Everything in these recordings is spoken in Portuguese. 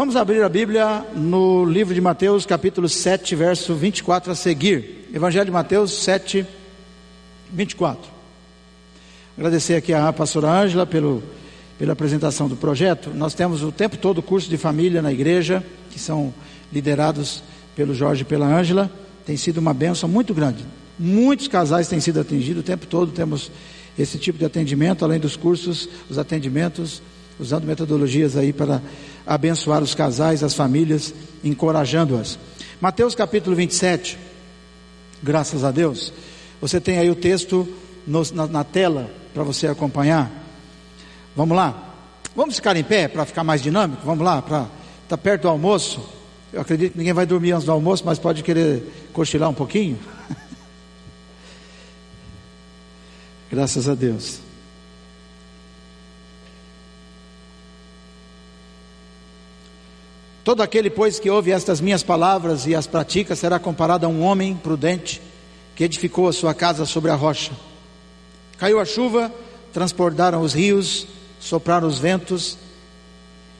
Vamos abrir a Bíblia no livro de Mateus, capítulo 7, verso 24 a seguir. Evangelho de Mateus 7, 24. Agradecer aqui a pastora Ângela pelo, pela apresentação do projeto. Nós temos o tempo todo curso de família na igreja, que são liderados pelo Jorge e pela Ângela. Tem sido uma benção muito grande. Muitos casais têm sido atendidos, o tempo todo temos esse tipo de atendimento, além dos cursos, os atendimentos, usando metodologias aí para abençoar os casais, as famílias, encorajando-as. Mateus capítulo 27, graças a Deus. Você tem aí o texto no, na, na tela para você acompanhar. Vamos lá? Vamos ficar em pé para ficar mais dinâmico? Vamos lá, para tá perto do almoço. Eu acredito que ninguém vai dormir antes do almoço, mas pode querer cochilar um pouquinho. Graças a Deus. Todo aquele, pois, que ouve estas minhas palavras e as pratica, será comparado a um homem prudente que edificou a sua casa sobre a rocha. Caiu a chuva, transbordaram os rios, sopraram os ventos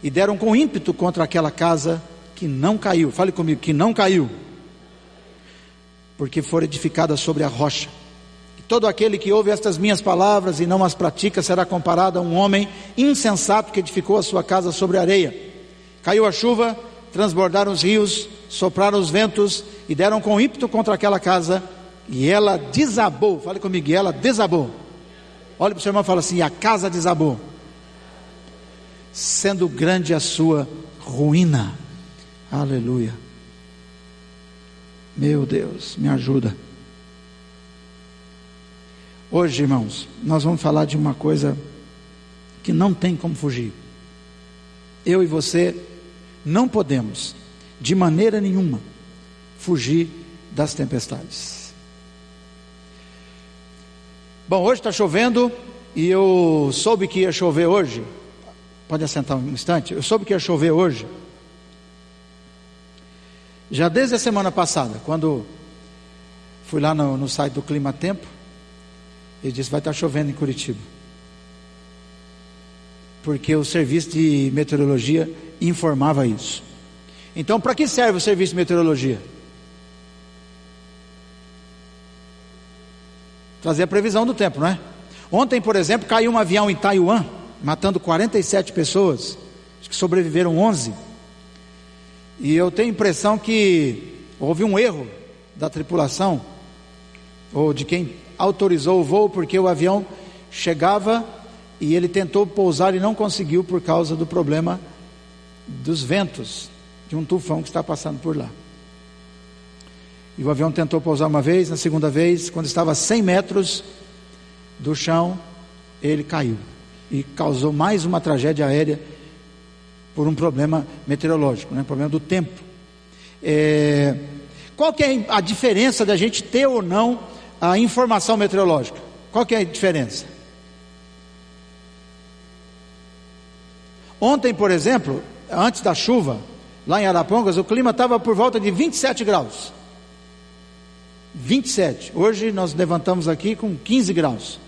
e deram com ímpeto contra aquela casa que não caiu. Fale comigo, que não caiu, porque foi edificada sobre a rocha. E todo aquele que ouve estas minhas palavras e não as pratica será comparado a um homem insensato que edificou a sua casa sobre a areia. Caiu a chuva, transbordaram os rios, sopraram os ventos e deram com ímpeto contra aquela casa e ela desabou. Fale comigo, ela desabou. Olha para o seu irmão e fala assim: a casa desabou, sendo grande a sua ruína. Aleluia. Meu Deus, me ajuda. Hoje, irmãos, nós vamos falar de uma coisa que não tem como fugir. Eu e você não podemos, de maneira nenhuma, fugir das tempestades. Bom, hoje está chovendo e eu soube que ia chover hoje. Pode assentar um instante? Eu soube que ia chover hoje. Já desde a semana passada, quando fui lá no, no site do Clima Tempo, ele disse: vai estar chovendo em Curitiba. Porque o serviço de meteorologia informava isso. Então, para que serve o serviço de meteorologia? Trazer a previsão do tempo, não é? Ontem, por exemplo, caiu um avião em Taiwan, matando 47 pessoas, acho que sobreviveram 11. E eu tenho a impressão que houve um erro da tripulação, ou de quem autorizou o voo, porque o avião chegava e ele tentou pousar e não conseguiu por causa do problema dos ventos de um tufão que está passando por lá. E o avião tentou pousar uma vez, na segunda vez, quando estava a 100 metros do chão, ele caiu e causou mais uma tragédia aérea por um problema meteorológico, né? problema do tempo. É... Qual que é a diferença da gente ter ou não a informação meteorológica? Qual que é a diferença? Ontem, por exemplo, antes da chuva, lá em Arapongas, o clima estava por volta de 27 graus. 27. Hoje nós levantamos aqui com 15 graus.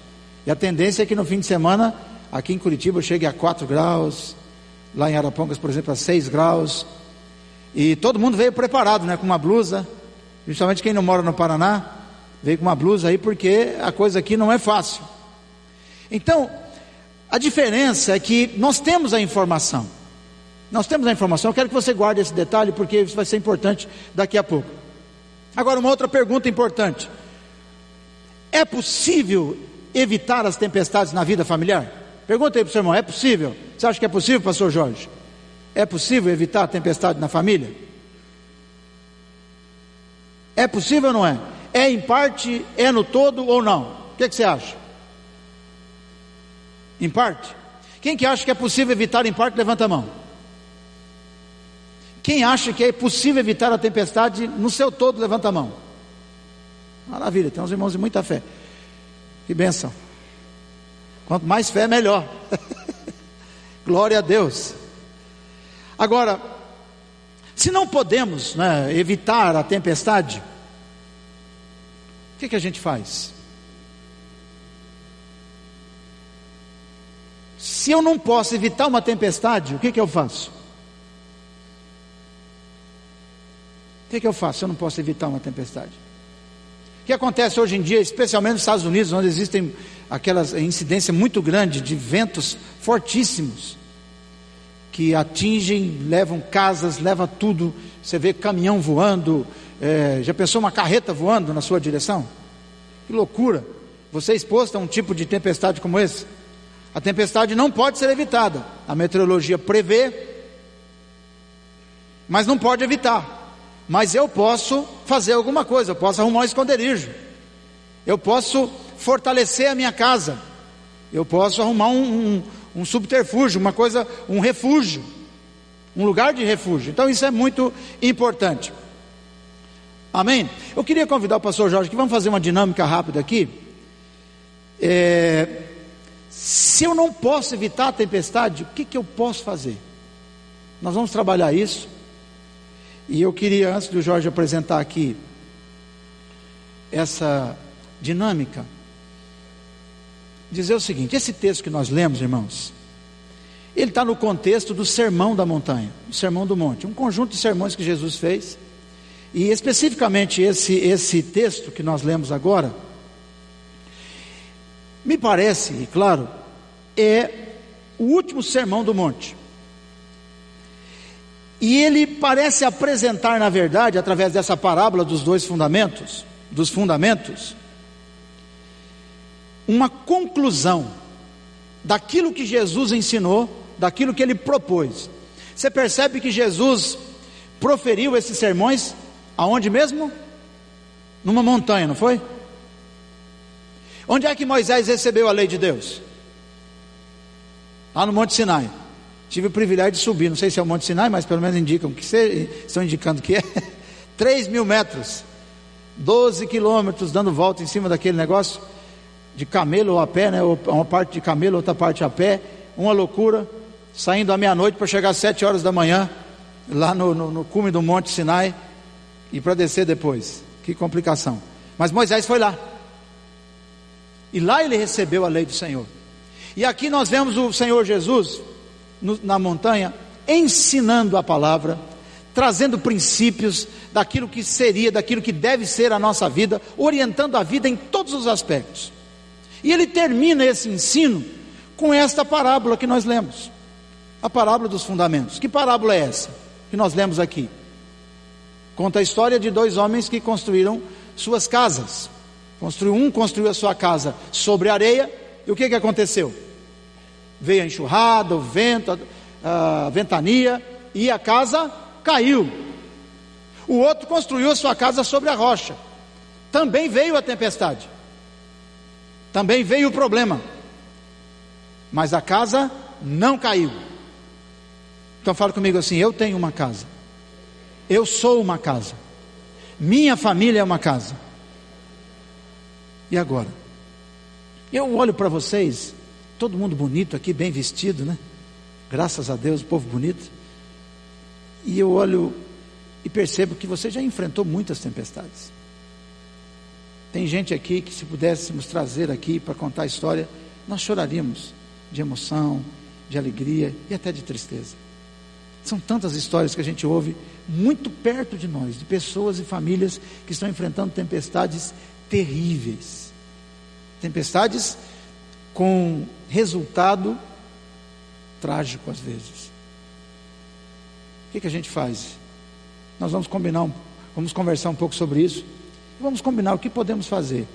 E a tendência é que no fim de semana, aqui em Curitiba, chegue a 4 graus. Lá em Arapongas, por exemplo, a 6 graus. E todo mundo veio preparado, né? Com uma blusa. Justamente quem não mora no Paraná, veio com uma blusa aí, porque a coisa aqui não é fácil. Então, a diferença é que nós temos a informação. Nós temos a informação, eu quero que você guarde esse detalhe porque isso vai ser importante daqui a pouco. Agora, uma outra pergunta importante: é possível evitar as tempestades na vida familiar? Pergunta aí para o seu irmão: é possível? Você acha que é possível, pastor Jorge? É possível evitar a tempestade na família? É possível ou não é? É em parte, é no todo ou não? O que, que você acha? Em parte? Quem que acha que é possível evitar em parte, levanta a mão. Quem acha que é possível evitar a tempestade no seu todo, levanta a mão. Maravilha, tem uns irmãos de muita fé. Que bênção. Quanto mais fé, melhor. Glória a Deus. Agora, se não podemos né, evitar a tempestade, o que, que a gente faz? Se eu não posso evitar uma tempestade, o que, que eu faço? O que, que eu faço? Eu não posso evitar uma tempestade. O que acontece hoje em dia, especialmente nos Estados Unidos, onde existem aquelas incidência muito grande de ventos fortíssimos que atingem, levam casas, leva tudo. Você vê caminhão voando. É, já pensou uma carreta voando na sua direção? Que loucura! Você é exposto a um tipo de tempestade como esse? A tempestade não pode ser evitada. A meteorologia prevê, mas não pode evitar. Mas eu posso fazer alguma coisa, eu posso arrumar um esconderijo, eu posso fortalecer a minha casa, eu posso arrumar um, um, um subterfúgio, uma coisa, um refúgio, um lugar de refúgio. Então isso é muito importante. Amém? Eu queria convidar o pastor Jorge que vamos fazer uma dinâmica rápida aqui. É, se eu não posso evitar a tempestade, o que, que eu posso fazer? Nós vamos trabalhar isso. E eu queria, antes do Jorge apresentar aqui essa dinâmica, dizer o seguinte: esse texto que nós lemos, irmãos, ele está no contexto do sermão da montanha, o sermão do monte, um conjunto de sermões que Jesus fez, e especificamente esse, esse texto que nós lemos agora, me parece, e claro, é o último sermão do monte. E ele parece apresentar, na verdade, através dessa parábola dos dois fundamentos, dos fundamentos, uma conclusão daquilo que Jesus ensinou, daquilo que ele propôs. Você percebe que Jesus proferiu esses sermões aonde mesmo? Numa montanha, não foi? Onde é que Moisés recebeu a lei de Deus? Lá no Monte Sinai. Tive o privilégio de subir, não sei se é o Monte Sinai, mas pelo menos indicam que estão indicando que é 3 mil metros, 12 quilômetros dando volta em cima daquele negócio, de camelo ou a pé, né? Uma parte de camelo, outra parte a pé, uma loucura, saindo à meia-noite para chegar às 7 horas da manhã, lá no, no, no cume do Monte Sinai, e para descer depois. Que complicação. Mas Moisés foi lá. E lá ele recebeu a lei do Senhor. E aqui nós vemos o Senhor Jesus no, na montanha, ensinando a palavra, trazendo princípios daquilo que seria, daquilo que deve ser a nossa vida, orientando a vida em todos os aspectos. E ele termina esse ensino com esta parábola que nós lemos, a parábola dos fundamentos. Que parábola é essa que nós lemos aqui? Conta a história de dois homens que construíram suas casas. Construiu um construiu a sua casa sobre areia, e o que, que aconteceu? Veio a enxurrada, o vento, a, a ventania, e a casa caiu. O outro construiu a sua casa sobre a rocha. Também veio a tempestade. Também veio o problema. Mas a casa não caiu. Então fala comigo assim: eu tenho uma casa. Eu sou uma casa. Minha família é uma casa. E agora? Eu olho para vocês todo mundo bonito aqui, bem vestido, né? Graças a Deus, o povo bonito. E eu olho e percebo que você já enfrentou muitas tempestades. Tem gente aqui que, se pudéssemos trazer aqui para contar a história, nós choraríamos de emoção, de alegria e até de tristeza. São tantas histórias que a gente ouve muito perto de nós, de pessoas e famílias que estão enfrentando tempestades terríveis. Tempestades com resultado trágico às vezes. O que, que a gente faz? Nós vamos combinar, um, vamos conversar um pouco sobre isso. Vamos combinar o que podemos fazer.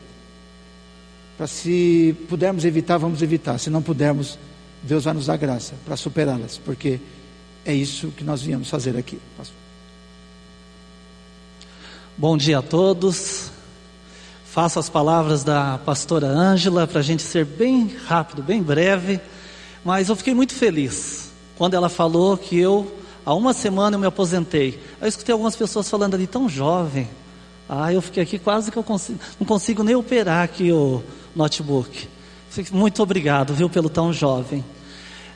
Para se pudermos evitar, vamos evitar. Se não pudermos, Deus vai nos dar graça para superá-las, porque é isso que nós viemos fazer aqui. Bom dia a todos. Faço as palavras da pastora Ângela para a gente ser bem rápido, bem breve, mas eu fiquei muito feliz quando ela falou que eu, há uma semana, eu me aposentei. Eu escutei algumas pessoas falando ali, tão jovem. Ah, eu fiquei aqui quase que eu consigo, não consigo nem operar aqui o notebook. Muito obrigado, viu, pelo tão jovem.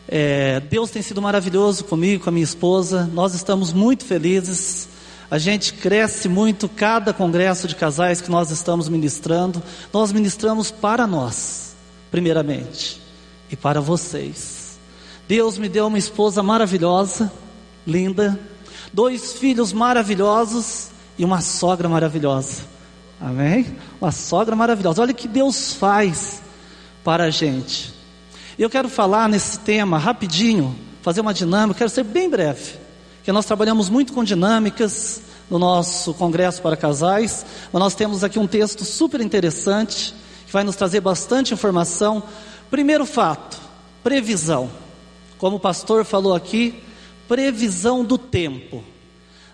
É, Deus tem sido maravilhoso comigo, com a minha esposa. Nós estamos muito felizes a gente cresce muito cada congresso de casais que nós estamos ministrando. Nós ministramos para nós, primeiramente, e para vocês. Deus me deu uma esposa maravilhosa, linda, dois filhos maravilhosos e uma sogra maravilhosa. Amém? Uma sogra maravilhosa. Olha o que Deus faz para a gente. Eu quero falar nesse tema rapidinho, fazer uma dinâmica, quero ser bem breve, nós trabalhamos muito com dinâmicas no nosso congresso para casais, mas nós temos aqui um texto super interessante que vai nos trazer bastante informação. Primeiro fato, previsão. Como o pastor falou aqui, previsão do tempo.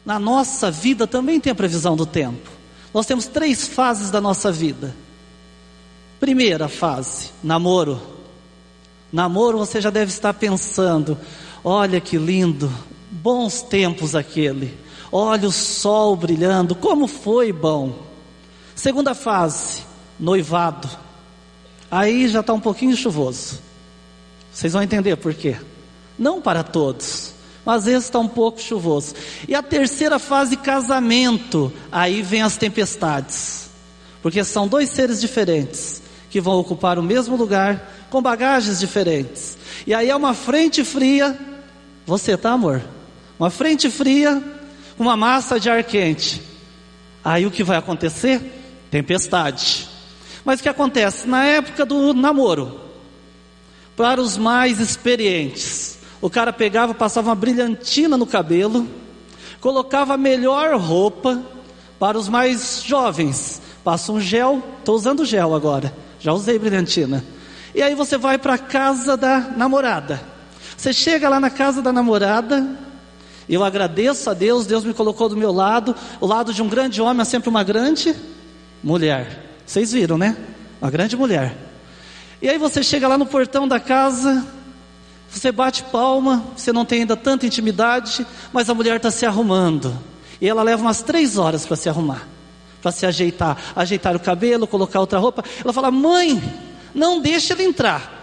Na nossa vida também tem a previsão do tempo. Nós temos três fases da nossa vida. Primeira fase, namoro. Namoro você já deve estar pensando: olha que lindo, bons tempos aquele. Olha o sol brilhando, como foi bom. Segunda fase, noivado. Aí já está um pouquinho chuvoso. Vocês vão entender por quê. Não para todos, mas às vezes está um pouco chuvoso. E a terceira fase, casamento. Aí vem as tempestades. Porque são dois seres diferentes que vão ocupar o mesmo lugar com bagagens diferentes. E aí é uma frente fria. Você tá, amor? Uma frente fria uma massa de ar quente. Aí o que vai acontecer? Tempestade. Mas o que acontece? Na época do namoro, para os mais experientes, o cara pegava, passava uma brilhantina no cabelo, colocava a melhor roupa. Para os mais jovens, passa um gel, estou usando gel agora, já usei brilhantina. E aí você vai para a casa da namorada. Você chega lá na casa da namorada, eu agradeço a Deus, Deus me colocou do meu lado, o lado de um grande homem é sempre uma grande mulher. Vocês viram, né? Uma grande mulher. E aí você chega lá no portão da casa, você bate palma, você não tem ainda tanta intimidade, mas a mulher está se arrumando. E ela leva umas três horas para se arrumar, para se ajeitar, ajeitar o cabelo, colocar outra roupa. Ela fala: Mãe, não deixe ele entrar.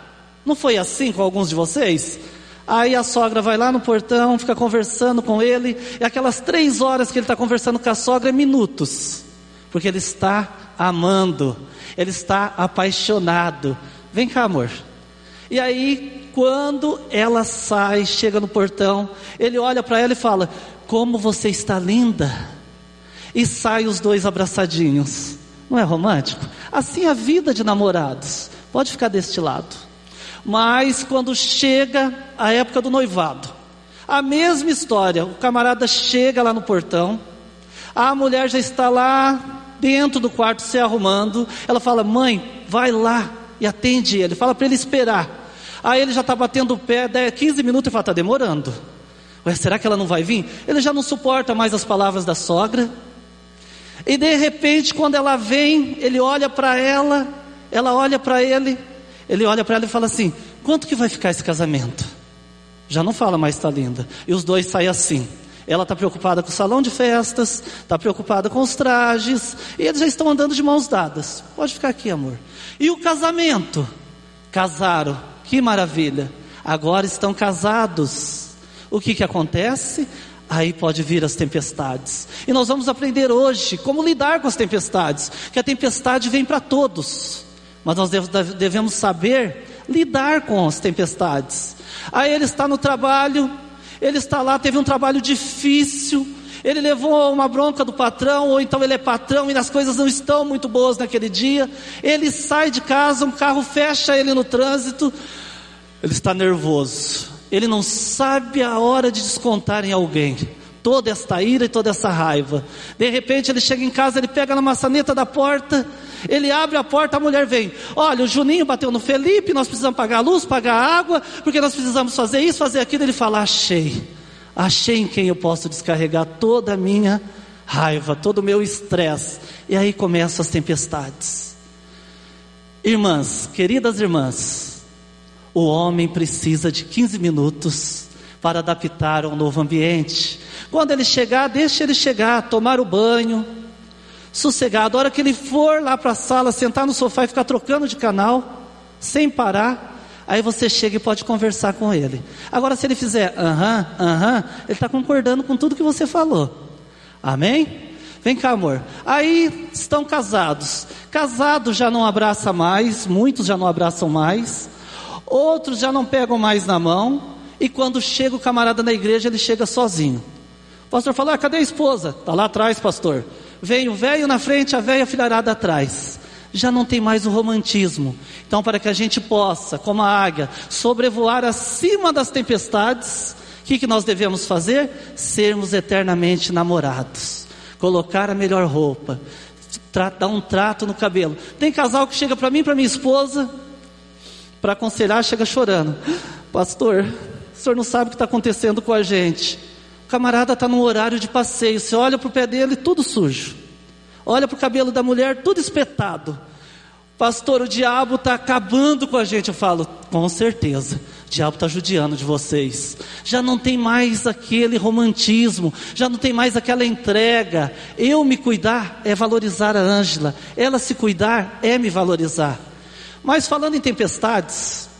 Não foi assim com alguns de vocês? Aí a sogra vai lá no portão, fica conversando com ele, e aquelas três horas que ele está conversando com a sogra é minutos, porque ele está amando, ele está apaixonado. Vem cá, amor. E aí, quando ela sai, chega no portão, ele olha para ela e fala: Como você está linda. E sai os dois abraçadinhos. Não é romântico? Assim é a vida de namorados. Pode ficar deste lado. Mas quando chega a época do noivado, a mesma história: o camarada chega lá no portão, a mulher já está lá dentro do quarto se arrumando. Ela fala: Mãe, vai lá e atende ele. Fala para ele esperar. Aí ele já está batendo o pé, 15 minutos e fala: Está demorando. Ué, será que ela não vai vir? Ele já não suporta mais as palavras da sogra. E de repente, quando ela vem, ele olha para ela, ela olha para ele, ele olha para ela e fala assim: Quanto que vai ficar esse casamento? Já não fala mais, está linda. E os dois saem assim. Ela está preocupada com o salão de festas, está preocupada com os trajes, e eles já estão andando de mãos dadas. Pode ficar aqui, amor. E o casamento? Casaram, que maravilha. Agora estão casados. O que, que acontece? Aí pode vir as tempestades. E nós vamos aprender hoje como lidar com as tempestades. Que a tempestade vem para todos. Mas nós devemos saber lidar com as tempestades. Aí ele está no trabalho, ele está lá, teve um trabalho difícil, ele levou uma bronca do patrão, ou então ele é patrão e as coisas não estão muito boas naquele dia. Ele sai de casa, um carro fecha ele no trânsito, ele está nervoso, ele não sabe a hora de descontar em alguém toda esta ira e toda essa raiva. De repente ele chega em casa, ele pega na maçaneta da porta, ele abre a porta, a mulher vem. Olha, o Juninho bateu no Felipe, nós precisamos pagar a luz, pagar a água, porque nós precisamos fazer isso, fazer aquilo. Ele fala: Achei, achei em quem eu posso descarregar toda a minha raiva, todo o meu estresse. E aí começam as tempestades. Irmãs, queridas irmãs, o homem precisa de 15 minutos para adaptar a um novo ambiente. Quando ele chegar, deixe ele chegar, tomar o banho, sossegado. A hora que ele for lá para a sala, sentar no sofá e ficar trocando de canal, sem parar, aí você chega e pode conversar com ele. Agora, se ele fizer aham, aham, ele está concordando com tudo que você falou. Amém? Vem cá, amor. Aí estão casados. Casado já não abraça mais, muitos já não abraçam mais, outros já não pegam mais na mão, e quando chega o camarada na igreja, ele chega sozinho. Pastor falou: ah, cadê a esposa? Está lá atrás, pastor. Vem o velho na frente, a velha filharada atrás. Já não tem mais o romantismo. Então, para que a gente possa, como a águia, sobrevoar acima das tempestades, o que, que nós devemos fazer? Sermos eternamente namorados. Colocar a melhor roupa. Dar um trato no cabelo. Tem casal que chega para mim, para minha esposa, para aconselhar, chega chorando. Pastor, o senhor não sabe o que está acontecendo com a gente. Camarada está num horário de passeio. Você olha para o pé dele, tudo sujo. Olha para o cabelo da mulher, tudo espetado. Pastor, o diabo está acabando com a gente. Eu falo, com certeza. O diabo está judiando de vocês. Já não tem mais aquele romantismo, já não tem mais aquela entrega. Eu me cuidar é valorizar a Ângela, ela se cuidar é me valorizar. Mas falando em tempestades,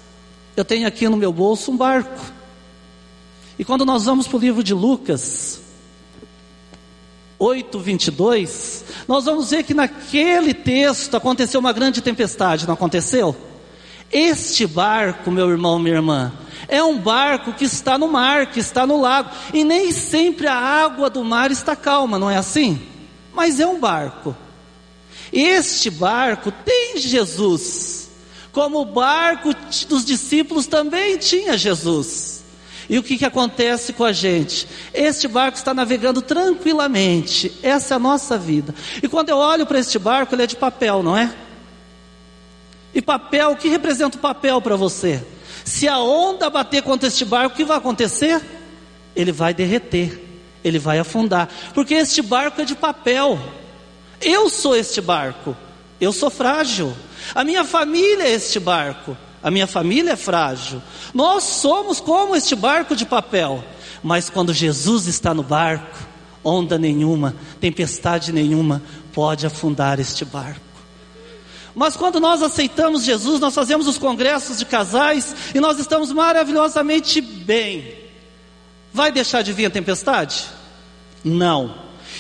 eu tenho aqui no meu bolso um barco. E quando nós vamos para o livro de Lucas, 8, 22, nós vamos ver que naquele texto aconteceu uma grande tempestade, não aconteceu? Este barco, meu irmão, minha irmã, é um barco que está no mar, que está no lago, e nem sempre a água do mar está calma, não é assim? Mas é um barco. Este barco tem Jesus. Como o barco dos discípulos também tinha Jesus. E o que, que acontece com a gente? Este barco está navegando tranquilamente. Essa é a nossa vida. E quando eu olho para este barco, ele é de papel, não é? E papel, o que representa o papel para você? Se a onda bater contra este barco, o que vai acontecer? Ele vai derreter, ele vai afundar, porque este barco é de papel. Eu sou este barco, eu sou frágil. A minha família é este barco. A minha família é frágil. Nós somos como este barco de papel. Mas quando Jesus está no barco, onda nenhuma, tempestade nenhuma pode afundar este barco. Mas quando nós aceitamos Jesus, nós fazemos os congressos de casais e nós estamos maravilhosamente bem. Vai deixar de vir a tempestade? Não.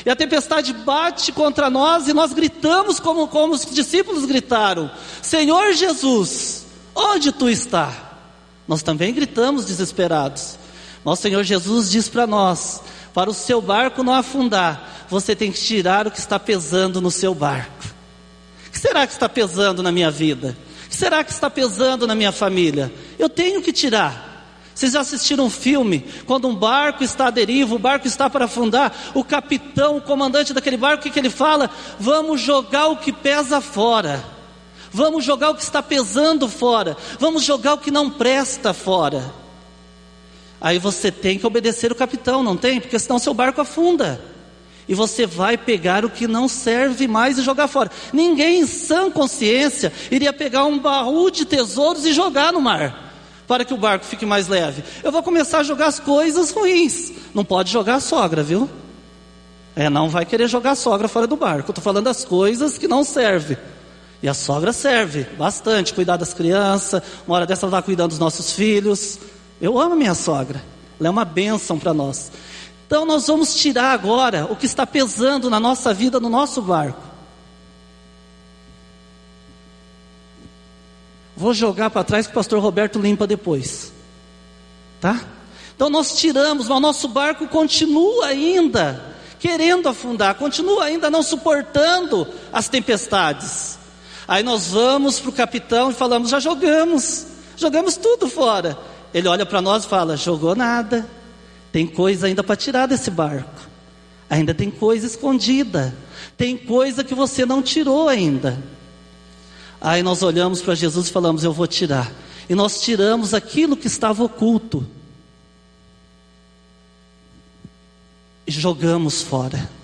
E a tempestade bate contra nós e nós gritamos como, como os discípulos gritaram: Senhor Jesus, onde tu está? Nós também gritamos desesperados. Mas o Senhor Jesus diz para nós: para o seu barco não afundar, você tem que tirar o que está pesando no seu barco. O que será que está pesando na minha vida? O que será que está pesando na minha família? Eu tenho que tirar. Vocês já assistiram um filme? Quando um barco está à deriva, o barco está para afundar, o capitão, o comandante daquele barco, o que, que ele fala? Vamos jogar o que pesa fora. Vamos jogar o que está pesando fora. Vamos jogar o que não presta fora. Aí você tem que obedecer o capitão, não tem? Porque senão seu barco afunda. E você vai pegar o que não serve mais e jogar fora. Ninguém em sã consciência iria pegar um baú de tesouros e jogar no mar para que o barco fique mais leve. Eu vou começar a jogar as coisas ruins. Não pode jogar a sogra, viu? É, não vai querer jogar a sogra fora do barco. Estou falando das coisas que não servem. E a sogra serve bastante, cuidar das crianças. Uma hora dessa ela está cuidando dos nossos filhos. Eu amo minha sogra. Ela é uma bênção para nós. Então nós vamos tirar agora o que está pesando na nossa vida, no nosso barco. Vou jogar para trás que o pastor Roberto limpa depois. Tá? Então nós tiramos, mas o nosso barco continua ainda querendo afundar, continua ainda não suportando as tempestades. Aí nós vamos para o capitão e falamos: já jogamos, jogamos tudo fora. Ele olha para nós e fala: jogou nada, tem coisa ainda para tirar desse barco, ainda tem coisa escondida, tem coisa que você não tirou ainda. Aí nós olhamos para Jesus e falamos: Eu vou tirar. E nós tiramos aquilo que estava oculto. E jogamos fora.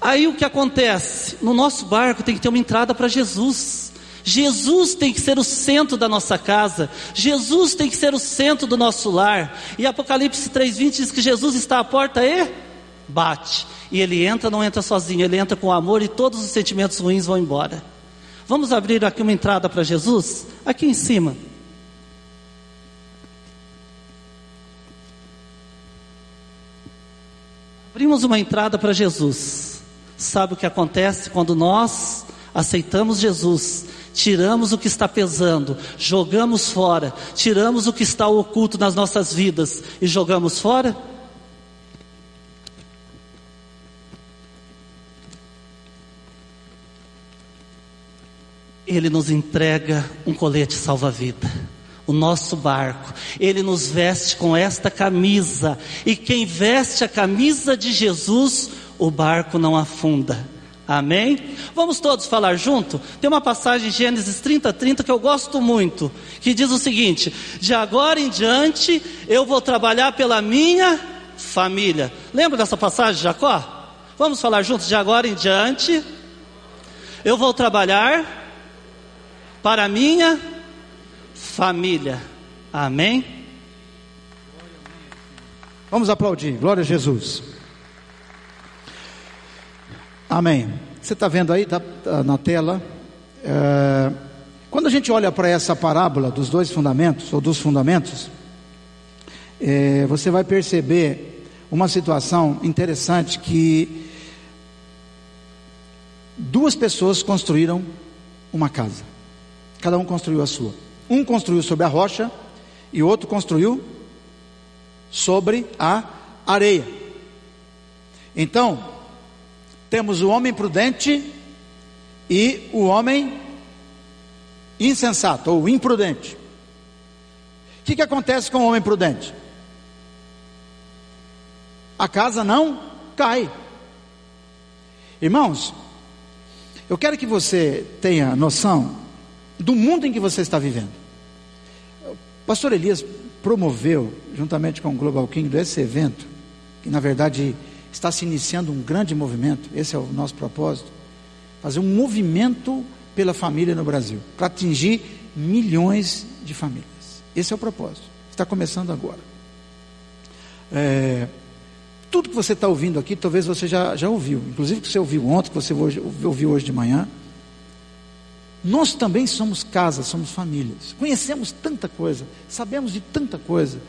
Aí o que acontece? No nosso barco tem que ter uma entrada para Jesus. Jesus tem que ser o centro da nossa casa. Jesus tem que ser o centro do nosso lar. E Apocalipse 3:20 diz que Jesus está à porta e bate. E ele entra, não entra sozinho, ele entra com amor e todos os sentimentos ruins vão embora. Vamos abrir aqui uma entrada para Jesus? Aqui em cima. Abrimos uma entrada para Jesus. Sabe o que acontece quando nós aceitamos Jesus, tiramos o que está pesando, jogamos fora, tiramos o que está oculto nas nossas vidas e jogamos fora? Ele nos entrega um colete salva-vida, o nosso barco. Ele nos veste com esta camisa. E quem veste a camisa de Jesus o barco não afunda. Amém? Vamos todos falar junto? Tem uma passagem em Gênesis 30, 30 que eu gosto muito, que diz o seguinte: De agora em diante eu vou trabalhar pela minha família. Lembra dessa passagem, Jacó? Vamos falar juntos? De agora em diante eu vou trabalhar para a minha família. Amém? Vamos aplaudir. Glória a Jesus. Amém. Você está vendo aí tá, tá na tela? É, quando a gente olha para essa parábola dos dois fundamentos, ou dos fundamentos, é, você vai perceber uma situação interessante que duas pessoas construíram uma casa. Cada um construiu a sua. Um construiu sobre a rocha e o outro construiu sobre a areia. Então, temos o homem prudente e o homem insensato ou imprudente. O que, que acontece com o homem prudente? A casa não cai. Irmãos, eu quero que você tenha noção do mundo em que você está vivendo. O pastor Elias promoveu, juntamente com o Global King, esse evento, que na verdade está se iniciando um grande movimento, esse é o nosso propósito, fazer um movimento pela família no Brasil, para atingir milhões de famílias. Esse é o propósito, está começando agora. É, tudo que você está ouvindo aqui, talvez você já, já ouviu, inclusive que você ouviu ontem, que você hoje, ouviu hoje de manhã. Nós também somos casas, somos famílias, conhecemos tanta coisa, sabemos de tanta coisa.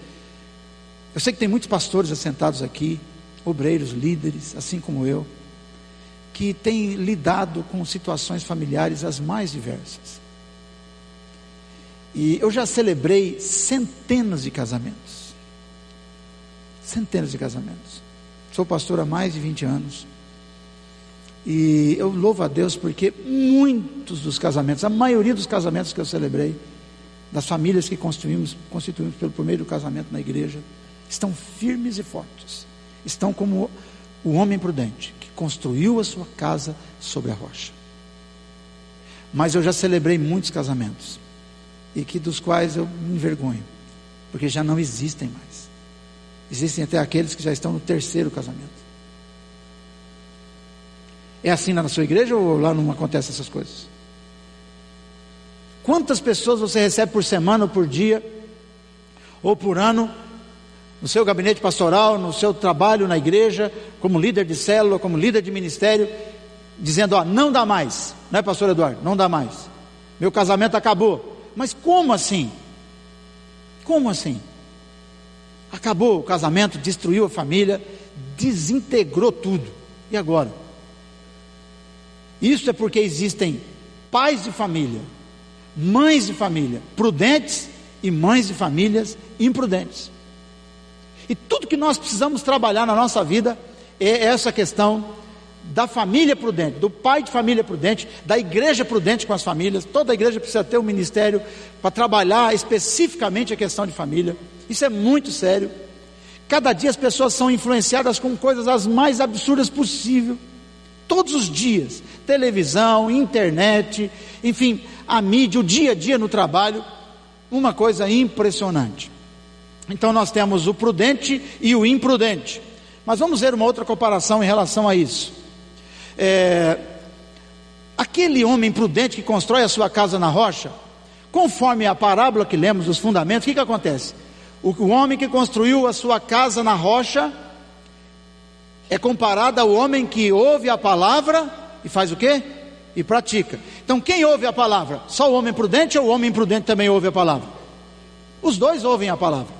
Eu sei que tem muitos pastores assentados aqui, obreiros, líderes, assim como eu, que têm lidado com situações familiares as mais diversas. E eu já celebrei centenas de casamentos. Centenas de casamentos. Sou pastor há mais de 20 anos. E eu louvo a Deus porque muitos dos casamentos, a maioria dos casamentos que eu celebrei, das famílias que construímos, constituímos pelo primeiro casamento na igreja, estão firmes e fortes estão como o homem prudente, que construiu a sua casa sobre a rocha. Mas eu já celebrei muitos casamentos, e que dos quais eu me envergonho, porque já não existem mais. Existem até aqueles que já estão no terceiro casamento. É assim na sua igreja ou lá não acontece essas coisas? Quantas pessoas você recebe por semana ou por dia, ou por ano, no seu gabinete pastoral, no seu trabalho na igreja, como líder de célula, como líder de ministério, dizendo: Ó, não dá mais, não é, pastor Eduardo? Não dá mais. Meu casamento acabou. Mas como assim? Como assim? Acabou o casamento, destruiu a família, desintegrou tudo. E agora? Isso é porque existem pais de família, mães de família prudentes e mães de famílias imprudentes. E tudo que nós precisamos trabalhar na nossa vida é essa questão da família prudente, do pai de família prudente, da igreja prudente com as famílias. Toda igreja precisa ter um ministério para trabalhar especificamente a questão de família. Isso é muito sério. Cada dia as pessoas são influenciadas com coisas as mais absurdas possível. Todos os dias, televisão, internet, enfim, a mídia, o dia a dia no trabalho, uma coisa impressionante. Então nós temos o prudente e o imprudente. Mas vamos ver uma outra comparação em relação a isso. É, aquele homem prudente que constrói a sua casa na rocha, conforme a parábola que lemos dos fundamentos, o que, que acontece? O, o homem que construiu a sua casa na rocha é comparado ao homem que ouve a palavra e faz o quê? E pratica. Então quem ouve a palavra? Só o homem prudente ou o homem imprudente também ouve a palavra? Os dois ouvem a palavra.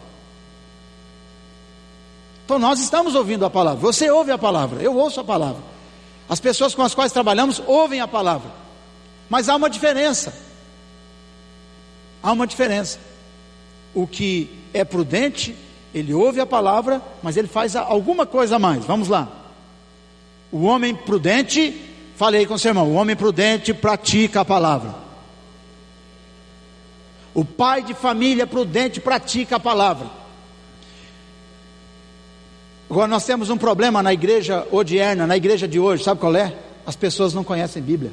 Então nós estamos ouvindo a palavra. Você ouve a palavra, eu ouço a palavra. As pessoas com as quais trabalhamos ouvem a palavra. Mas há uma diferença. Há uma diferença. O que é prudente, ele ouve a palavra, mas ele faz alguma coisa a mais. Vamos lá. O homem prudente, falei com o seu irmão, o homem prudente pratica a palavra. O pai de família prudente pratica a palavra. Agora nós temos um problema na igreja odierna, na igreja de hoje, sabe qual é? As pessoas não conhecem Bíblia.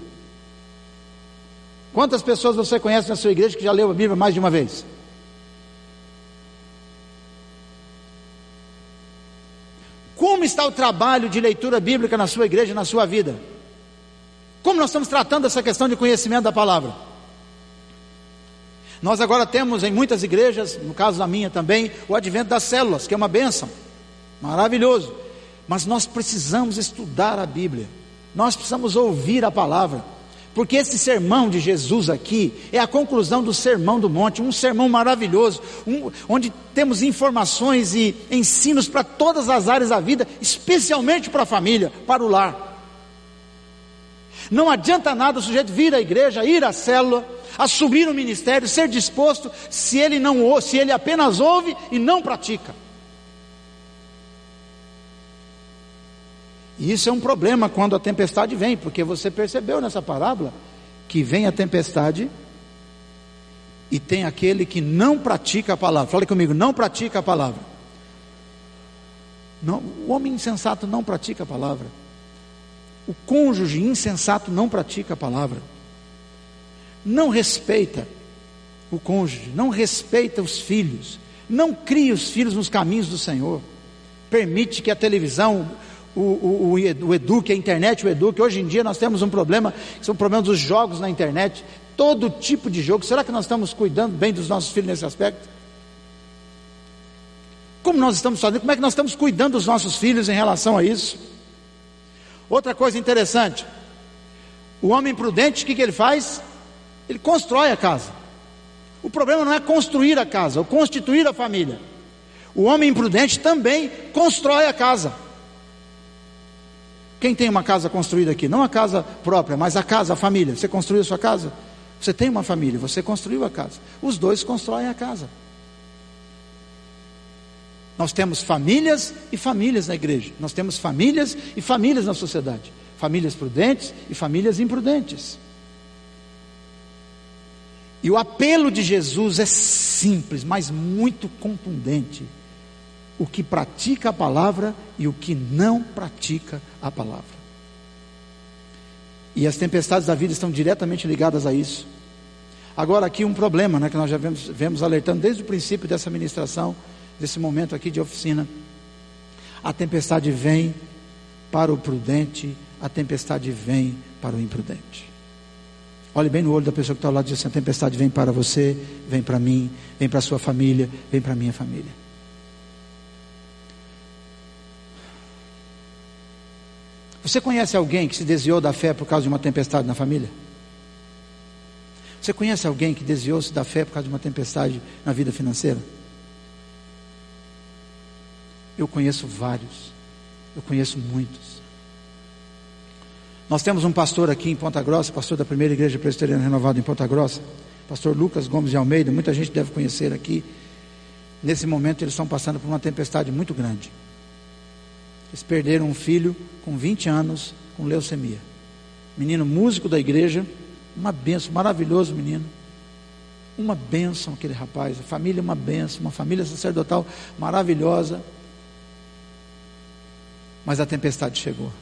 Quantas pessoas você conhece na sua igreja que já leu a Bíblia mais de uma vez? Como está o trabalho de leitura bíblica na sua igreja, na sua vida? Como nós estamos tratando essa questão de conhecimento da palavra? Nós agora temos em muitas igrejas, no caso da minha também, o advento das células, que é uma bênção, maravilhoso. Mas nós precisamos estudar a Bíblia, nós precisamos ouvir a palavra, porque esse sermão de Jesus aqui é a conclusão do sermão do monte, um sermão maravilhoso, um, onde temos informações e ensinos para todas as áreas da vida, especialmente para a família, para o lar. Não adianta nada o sujeito vir à igreja, ir à célula, assumir o ministério, ser disposto, se ele não se ele apenas ouve e não pratica. E isso é um problema quando a tempestade vem, porque você percebeu nessa parábola que vem a tempestade e tem aquele que não pratica a palavra. Fale comigo, não pratica a palavra. Não, o homem insensato não pratica a palavra. O cônjuge insensato não pratica a palavra. Não respeita o cônjuge, não respeita os filhos, não cria os filhos nos caminhos do Senhor. Permite que a televisão, o, o, o, eduque, a internet o eduque. Hoje em dia nós temos um problema, que são problemas dos jogos na internet. Todo tipo de jogo. Será que nós estamos cuidando bem dos nossos filhos nesse aspecto? Como nós estamos fazendo? Como é que nós estamos cuidando dos nossos filhos em relação a isso? Outra coisa interessante: o homem prudente, o que, que ele faz? Ele constrói a casa. O problema não é construir a casa, ou constituir a família. O homem imprudente também constrói a casa. Quem tem uma casa construída aqui? Não a casa própria, mas a casa, a família. Você construiu a sua casa? Você tem uma família, você construiu a casa. Os dois constroem a casa. Nós temos famílias e famílias na igreja. Nós temos famílias e famílias na sociedade. Famílias prudentes e famílias imprudentes. E o apelo de Jesus é simples, mas muito contundente. O que pratica a palavra e o que não pratica a palavra. E as tempestades da vida estão diretamente ligadas a isso. Agora, aqui um problema, né, que nós já vemos, vemos alertando desde o princípio dessa ministração desse momento aqui de oficina. A tempestade vem para o prudente, a tempestade vem para o imprudente. Olhe bem no olho da pessoa que está ao lado e diz assim: a tempestade vem para você, vem para mim, vem para a sua família, vem para a minha família. Você conhece alguém que se desviou da fé por causa de uma tempestade na família? Você conhece alguém que desviou-se da fé por causa de uma tempestade na vida financeira? Eu conheço vários, eu conheço muitos. Nós temos um pastor aqui em Ponta Grossa, pastor da primeira igreja presbiteriana renovada em Ponta Grossa, pastor Lucas Gomes de Almeida, muita gente deve conhecer aqui. Nesse momento eles estão passando por uma tempestade muito grande. Eles perderam um filho com 20 anos com leucemia. Menino músico da igreja, uma benção, maravilhoso menino. Uma benção aquele rapaz, a família uma benção, uma família sacerdotal maravilhosa. Mas a tempestade chegou.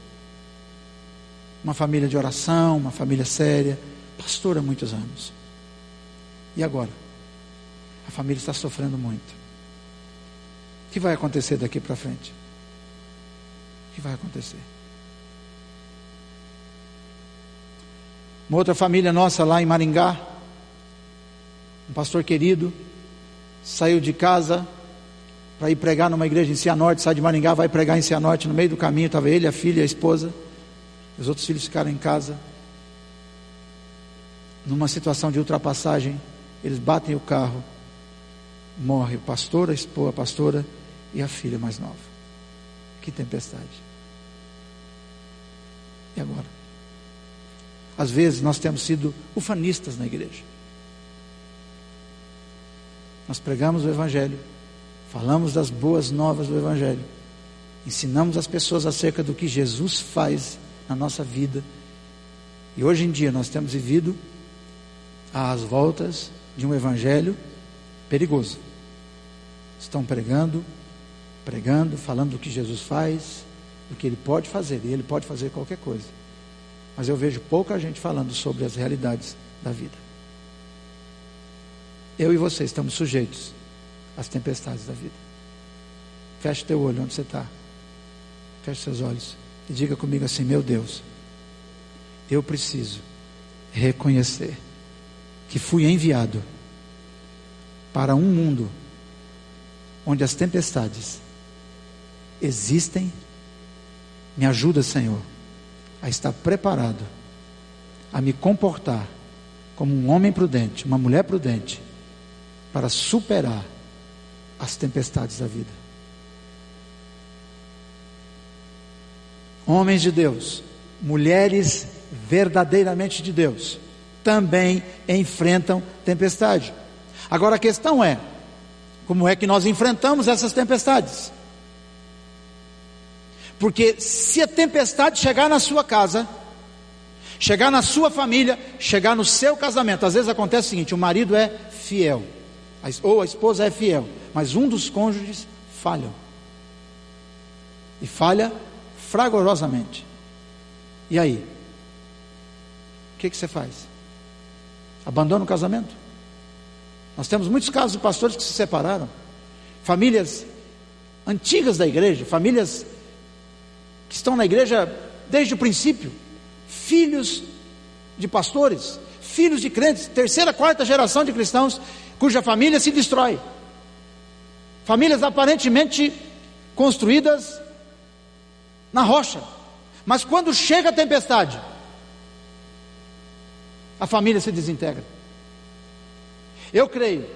Uma família de oração, uma família séria, pastor há muitos anos. E agora? A família está sofrendo muito. O que vai acontecer daqui para frente? Que vai acontecer? Uma outra família nossa lá em Maringá, um pastor querido, saiu de casa para ir pregar numa igreja em Cianorte, sai de Maringá, vai pregar em Cianorte, no meio do caminho estava ele, a filha, a esposa, os outros filhos ficaram em casa. Numa situação de ultrapassagem, eles batem o carro, morre o pastor, a esposa, a pastora e a filha mais nova. Que tempestade. E agora? Às vezes nós temos sido ufanistas na igreja. Nós pregamos o Evangelho, Falamos das boas novas do Evangelho. Ensinamos as pessoas acerca do que Jesus faz na nossa vida. E hoje em dia nós temos vivido às voltas de um evangelho perigoso. Estão pregando, pregando, falando do que Jesus faz, do que ele pode fazer, e ele pode fazer qualquer coisa. Mas eu vejo pouca gente falando sobre as realidades da vida. Eu e você estamos sujeitos às tempestades da vida. Feche teu olho onde você está. Feche seus olhos e diga comigo assim: Meu Deus, eu preciso reconhecer que fui enviado para um mundo onde as tempestades existem. Me ajuda, Senhor, a estar preparado, a me comportar como um homem prudente, uma mulher prudente, para superar as tempestades da vida. Homens de Deus, mulheres verdadeiramente de Deus, também enfrentam tempestade. Agora a questão é: como é que nós enfrentamos essas tempestades? Porque se a tempestade chegar na sua casa, chegar na sua família, chegar no seu casamento, às vezes acontece o seguinte: o marido é fiel, ou a esposa é fiel, mas um dos cônjuges falha. E falha fragorosamente. E aí? O que, que você faz? Abandona o casamento? Nós temos muitos casos de pastores que se separaram, famílias antigas da igreja, famílias que estão na igreja desde o princípio, filhos de pastores, filhos de crentes, terceira, quarta geração de cristãos, cuja família se destrói. Famílias aparentemente construídas na rocha, mas quando chega a tempestade, a família se desintegra. Eu creio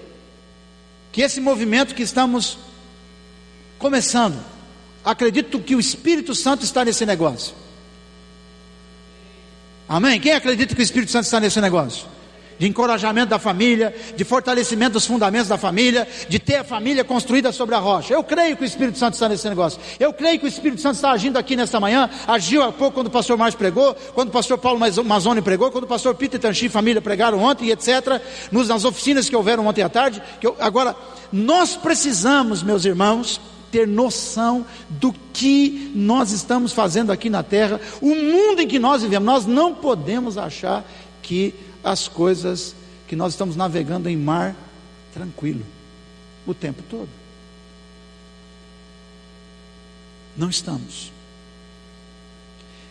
que esse movimento que estamos começando, acredito que o Espírito Santo está nesse negócio. Amém? Quem acredita que o Espírito Santo está nesse negócio? de encorajamento da família, de fortalecimento dos fundamentos da família, de ter a família construída sobre a rocha. Eu creio que o Espírito Santo está nesse negócio. Eu creio que o Espírito Santo está agindo aqui nesta manhã, agiu há pouco quando o pastor Márcio pregou, quando o pastor Paulo Mazoni pregou, quando o pastor Peter Tanchi e família pregaram ontem, etc., nas oficinas que houveram ontem à tarde. Eu, agora, nós precisamos, meus irmãos, ter noção do que nós estamos fazendo aqui na terra, o mundo em que nós vivemos. Nós não podemos achar que as coisas que nós estamos navegando em mar tranquilo o tempo todo. Não estamos.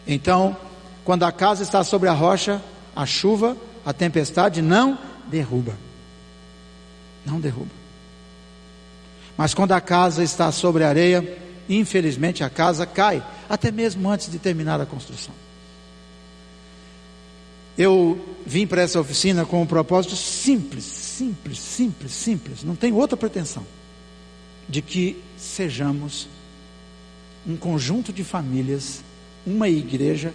Então, quando a casa está sobre a rocha, a chuva, a tempestade não derruba. Não derruba. Mas quando a casa está sobre a areia, infelizmente a casa cai, até mesmo antes de terminar a construção. Eu vim para essa oficina com um propósito simples, simples, simples, simples, não tem outra pretensão, de que sejamos um conjunto de famílias, uma igreja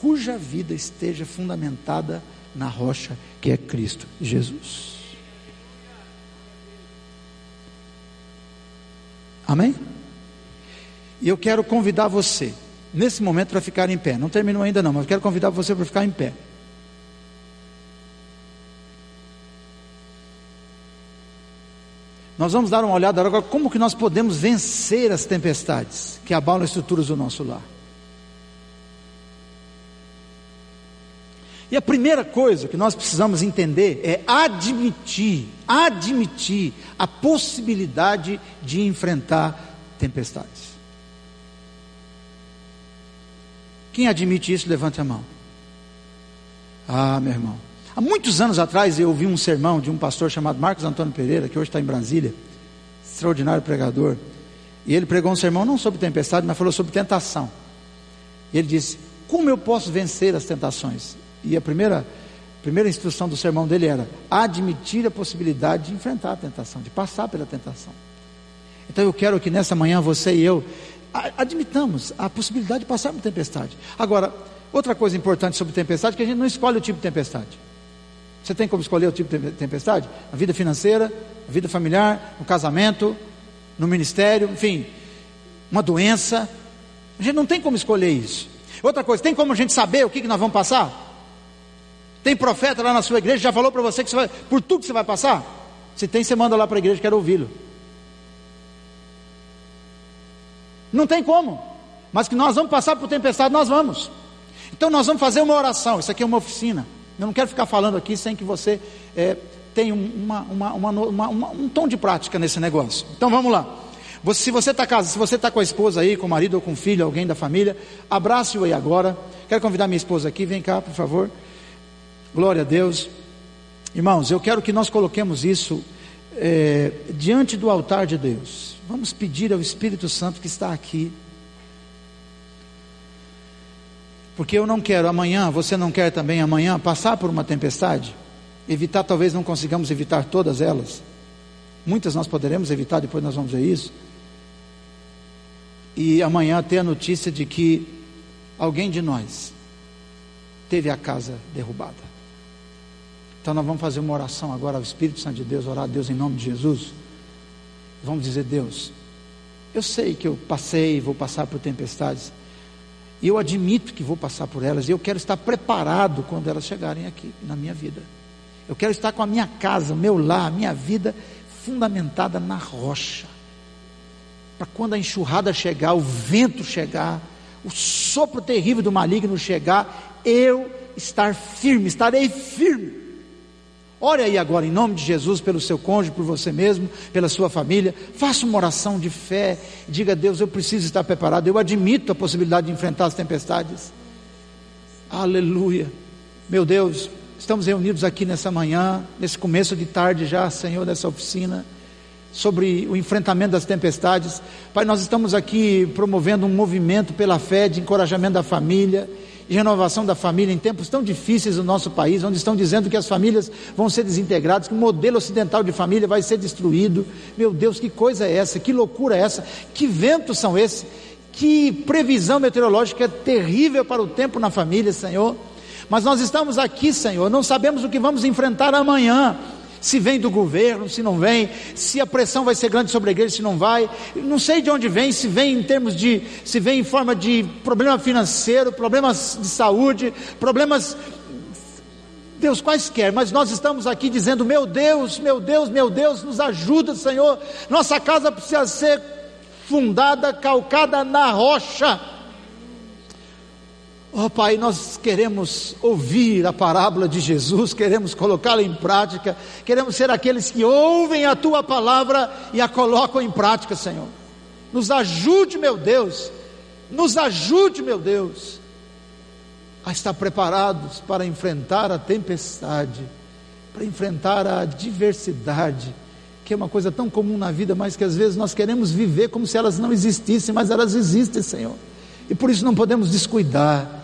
cuja vida esteja fundamentada na rocha que é Cristo Jesus. Amém? E eu quero convidar você, nesse momento, para ficar em pé. Não terminou ainda, não, mas eu quero convidar você para ficar em pé. Nós vamos dar uma olhada agora como que nós podemos vencer as tempestades que abalam as estruturas do nosso lar. E a primeira coisa que nós precisamos entender é admitir, admitir a possibilidade de enfrentar tempestades. Quem admite isso, levante a mão. Ah, meu irmão. Há muitos anos atrás eu ouvi um sermão de um pastor chamado Marcos Antônio Pereira, que hoje está em Brasília, extraordinário pregador. E ele pregou um sermão não sobre tempestade, mas falou sobre tentação. E ele disse: Como eu posso vencer as tentações? E a primeira, primeira instrução do sermão dele era admitir a possibilidade de enfrentar a tentação, de passar pela tentação. Então eu quero que nessa manhã você e eu admitamos a possibilidade de passar por tempestade. Agora, outra coisa importante sobre tempestade é que a gente não escolhe o tipo de tempestade. Você tem como escolher o tipo de tempestade? A vida financeira, a vida familiar, no casamento, no ministério, enfim, uma doença. A gente não tem como escolher isso. Outra coisa, tem como a gente saber o que, que nós vamos passar? Tem profeta lá na sua igreja, já falou para você que você vai, por tudo que você vai passar? Se tem, você manda lá para a igreja, quero ouvi-lo. Não tem como, mas que nós vamos passar por tempestade, nós vamos. Então nós vamos fazer uma oração. Isso aqui é uma oficina. Eu não quero ficar falando aqui sem que você é, tenha uma, uma, uma, um tom de prática nesse negócio. Então vamos lá. Você, se você está casado, se você está com a esposa aí, com o marido ou com o filho, alguém da família, abrace-o aí agora. Quero convidar minha esposa aqui, vem cá, por favor. Glória a Deus. Irmãos, eu quero que nós coloquemos isso é, diante do altar de Deus. Vamos pedir ao Espírito Santo que está aqui. Porque eu não quero amanhã, você não quer também amanhã passar por uma tempestade? Evitar, talvez não consigamos evitar todas elas. Muitas nós poderemos evitar, depois nós vamos ver isso. E amanhã ter a notícia de que alguém de nós teve a casa derrubada. Então nós vamos fazer uma oração agora ao Espírito Santo de Deus, orar a Deus em nome de Jesus. Vamos dizer, Deus, eu sei que eu passei, vou passar por tempestades, e eu admito que vou passar por elas, e eu quero estar preparado quando elas chegarem aqui na minha vida. Eu quero estar com a minha casa, o meu lar, a minha vida fundamentada na rocha. Para quando a enxurrada chegar, o vento chegar, o sopro terrível do maligno chegar, eu estar firme, estarei firme Ore aí agora, em nome de Jesus, pelo seu cônjuge, por você mesmo, pela sua família. Faça uma oração de fé. Diga a Deus: Eu preciso estar preparado. Eu admito a possibilidade de enfrentar as tempestades. Aleluia. Meu Deus, estamos reunidos aqui nessa manhã, nesse começo de tarde já, Senhor, nessa oficina, sobre o enfrentamento das tempestades. Pai, nós estamos aqui promovendo um movimento pela fé de encorajamento da família de renovação da família em tempos tão difíceis no nosso país, onde estão dizendo que as famílias vão ser desintegradas, que o modelo ocidental de família vai ser destruído. Meu Deus, que coisa é essa? Que loucura é essa? Que ventos são esses? Que previsão meteorológica terrível para o tempo na família, Senhor. Mas nós estamos aqui, Senhor, não sabemos o que vamos enfrentar amanhã se vem do governo, se não vem, se a pressão vai ser grande sobre a igreja, se não vai, não sei de onde vem, se vem em termos de, se vem em forma de problema financeiro, problemas de saúde, problemas, Deus quaisquer, mas nós estamos aqui dizendo: meu Deus, meu Deus, meu Deus, nos ajuda, Senhor, nossa casa precisa ser fundada, calcada na rocha Oh Pai, nós queremos ouvir a parábola de Jesus, queremos colocá-la em prática, queremos ser aqueles que ouvem a Tua palavra e a colocam em prática, Senhor. Nos ajude, meu Deus, nos ajude, meu Deus, a estar preparados para enfrentar a tempestade, para enfrentar a adversidade, que é uma coisa tão comum na vida, mas que às vezes nós queremos viver como se elas não existissem, mas elas existem, Senhor. E por isso não podemos descuidar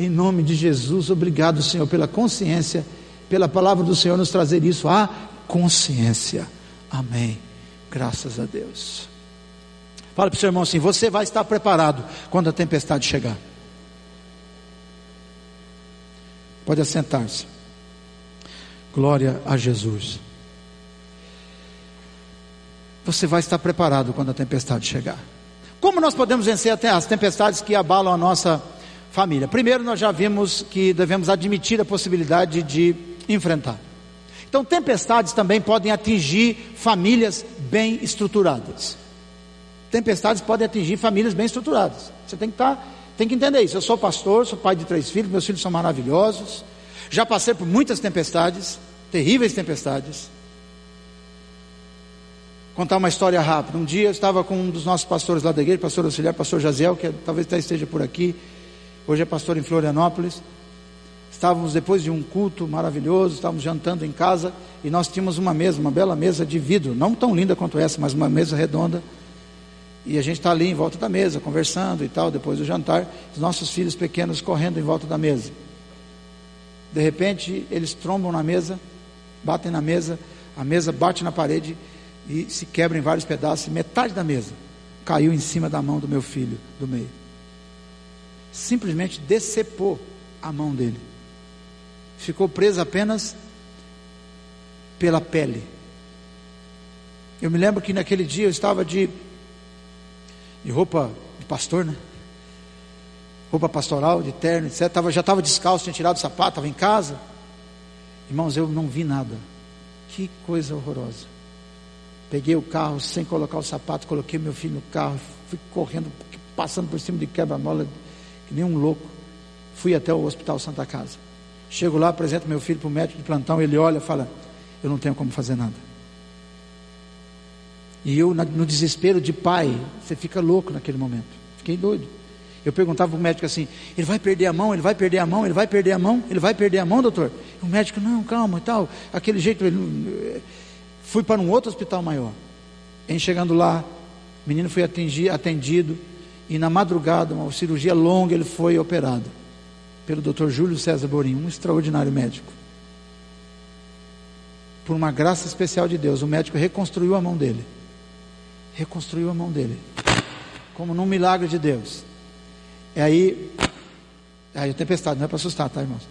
em nome de Jesus, obrigado, Senhor, pela consciência, pela palavra do Senhor nos trazer isso, a consciência. Amém. Graças a Deus. Fala para o seu irmão assim: você vai estar preparado quando a tempestade chegar. Pode assentar-se. Glória a Jesus. Você vai estar preparado quando a tempestade chegar. Como nós podemos vencer até as tempestades que abalam a nossa família. Primeiro, nós já vimos que devemos admitir a possibilidade de enfrentar. Então, tempestades também podem atingir famílias bem estruturadas. Tempestades podem atingir famílias bem estruturadas. Você tem que estar, tá, tem que entender isso. Eu sou pastor, sou pai de três filhos, meus filhos são maravilhosos. Já passei por muitas tempestades, terríveis tempestades. Contar uma história rápida. Um dia eu estava com um dos nossos pastores lá da igreja, pastor auxiliar, pastor Jaziel, que talvez até esteja por aqui hoje é pastor em Florianópolis. Estávamos depois de um culto maravilhoso, estávamos jantando em casa e nós tínhamos uma mesa, uma bela mesa de vidro, não tão linda quanto essa, mas uma mesa redonda. E a gente está ali em volta da mesa, conversando e tal, depois do jantar, os nossos filhos pequenos correndo em volta da mesa. De repente, eles trombam na mesa, batem na mesa, a mesa bate na parede e se quebra em vários pedaços, metade da mesa caiu em cima da mão do meu filho do meio simplesmente decepou a mão dele. Ficou preso apenas pela pele. Eu me lembro que naquele dia eu estava de, de roupa de pastor, né? Roupa pastoral, de terno, etc. Tava, já estava descalço, tinha tirado o sapato, estava em casa. Irmãos, eu não vi nada. Que coisa horrorosa. Peguei o carro sem colocar o sapato, coloquei meu filho no carro, fui correndo, passando por cima de quebra-mola, que nem um louco. Fui até o Hospital Santa Casa. Chego lá, apresento meu filho para o médico de plantão, ele olha e fala: Eu não tenho como fazer nada. E eu, no desespero de pai, você fica louco naquele momento. Fiquei doido. Eu perguntava para o médico assim: ele vai perder a mão, ele vai perder a mão, ele vai perder a mão, ele vai perder a mão, doutor? E o médico, não, calma e tal. Aquele jeito, ele, fui para um outro hospital maior. Em chegando lá, o menino foi atendido e na madrugada, uma cirurgia longa, ele foi operado pelo doutor Júlio César Borim, um extraordinário médico. Por uma graça especial de Deus, o médico reconstruiu a mão dele. Reconstruiu a mão dele. Como num milagre de Deus. E aí, aí a tempestade, não é para assustar, tá, irmãos?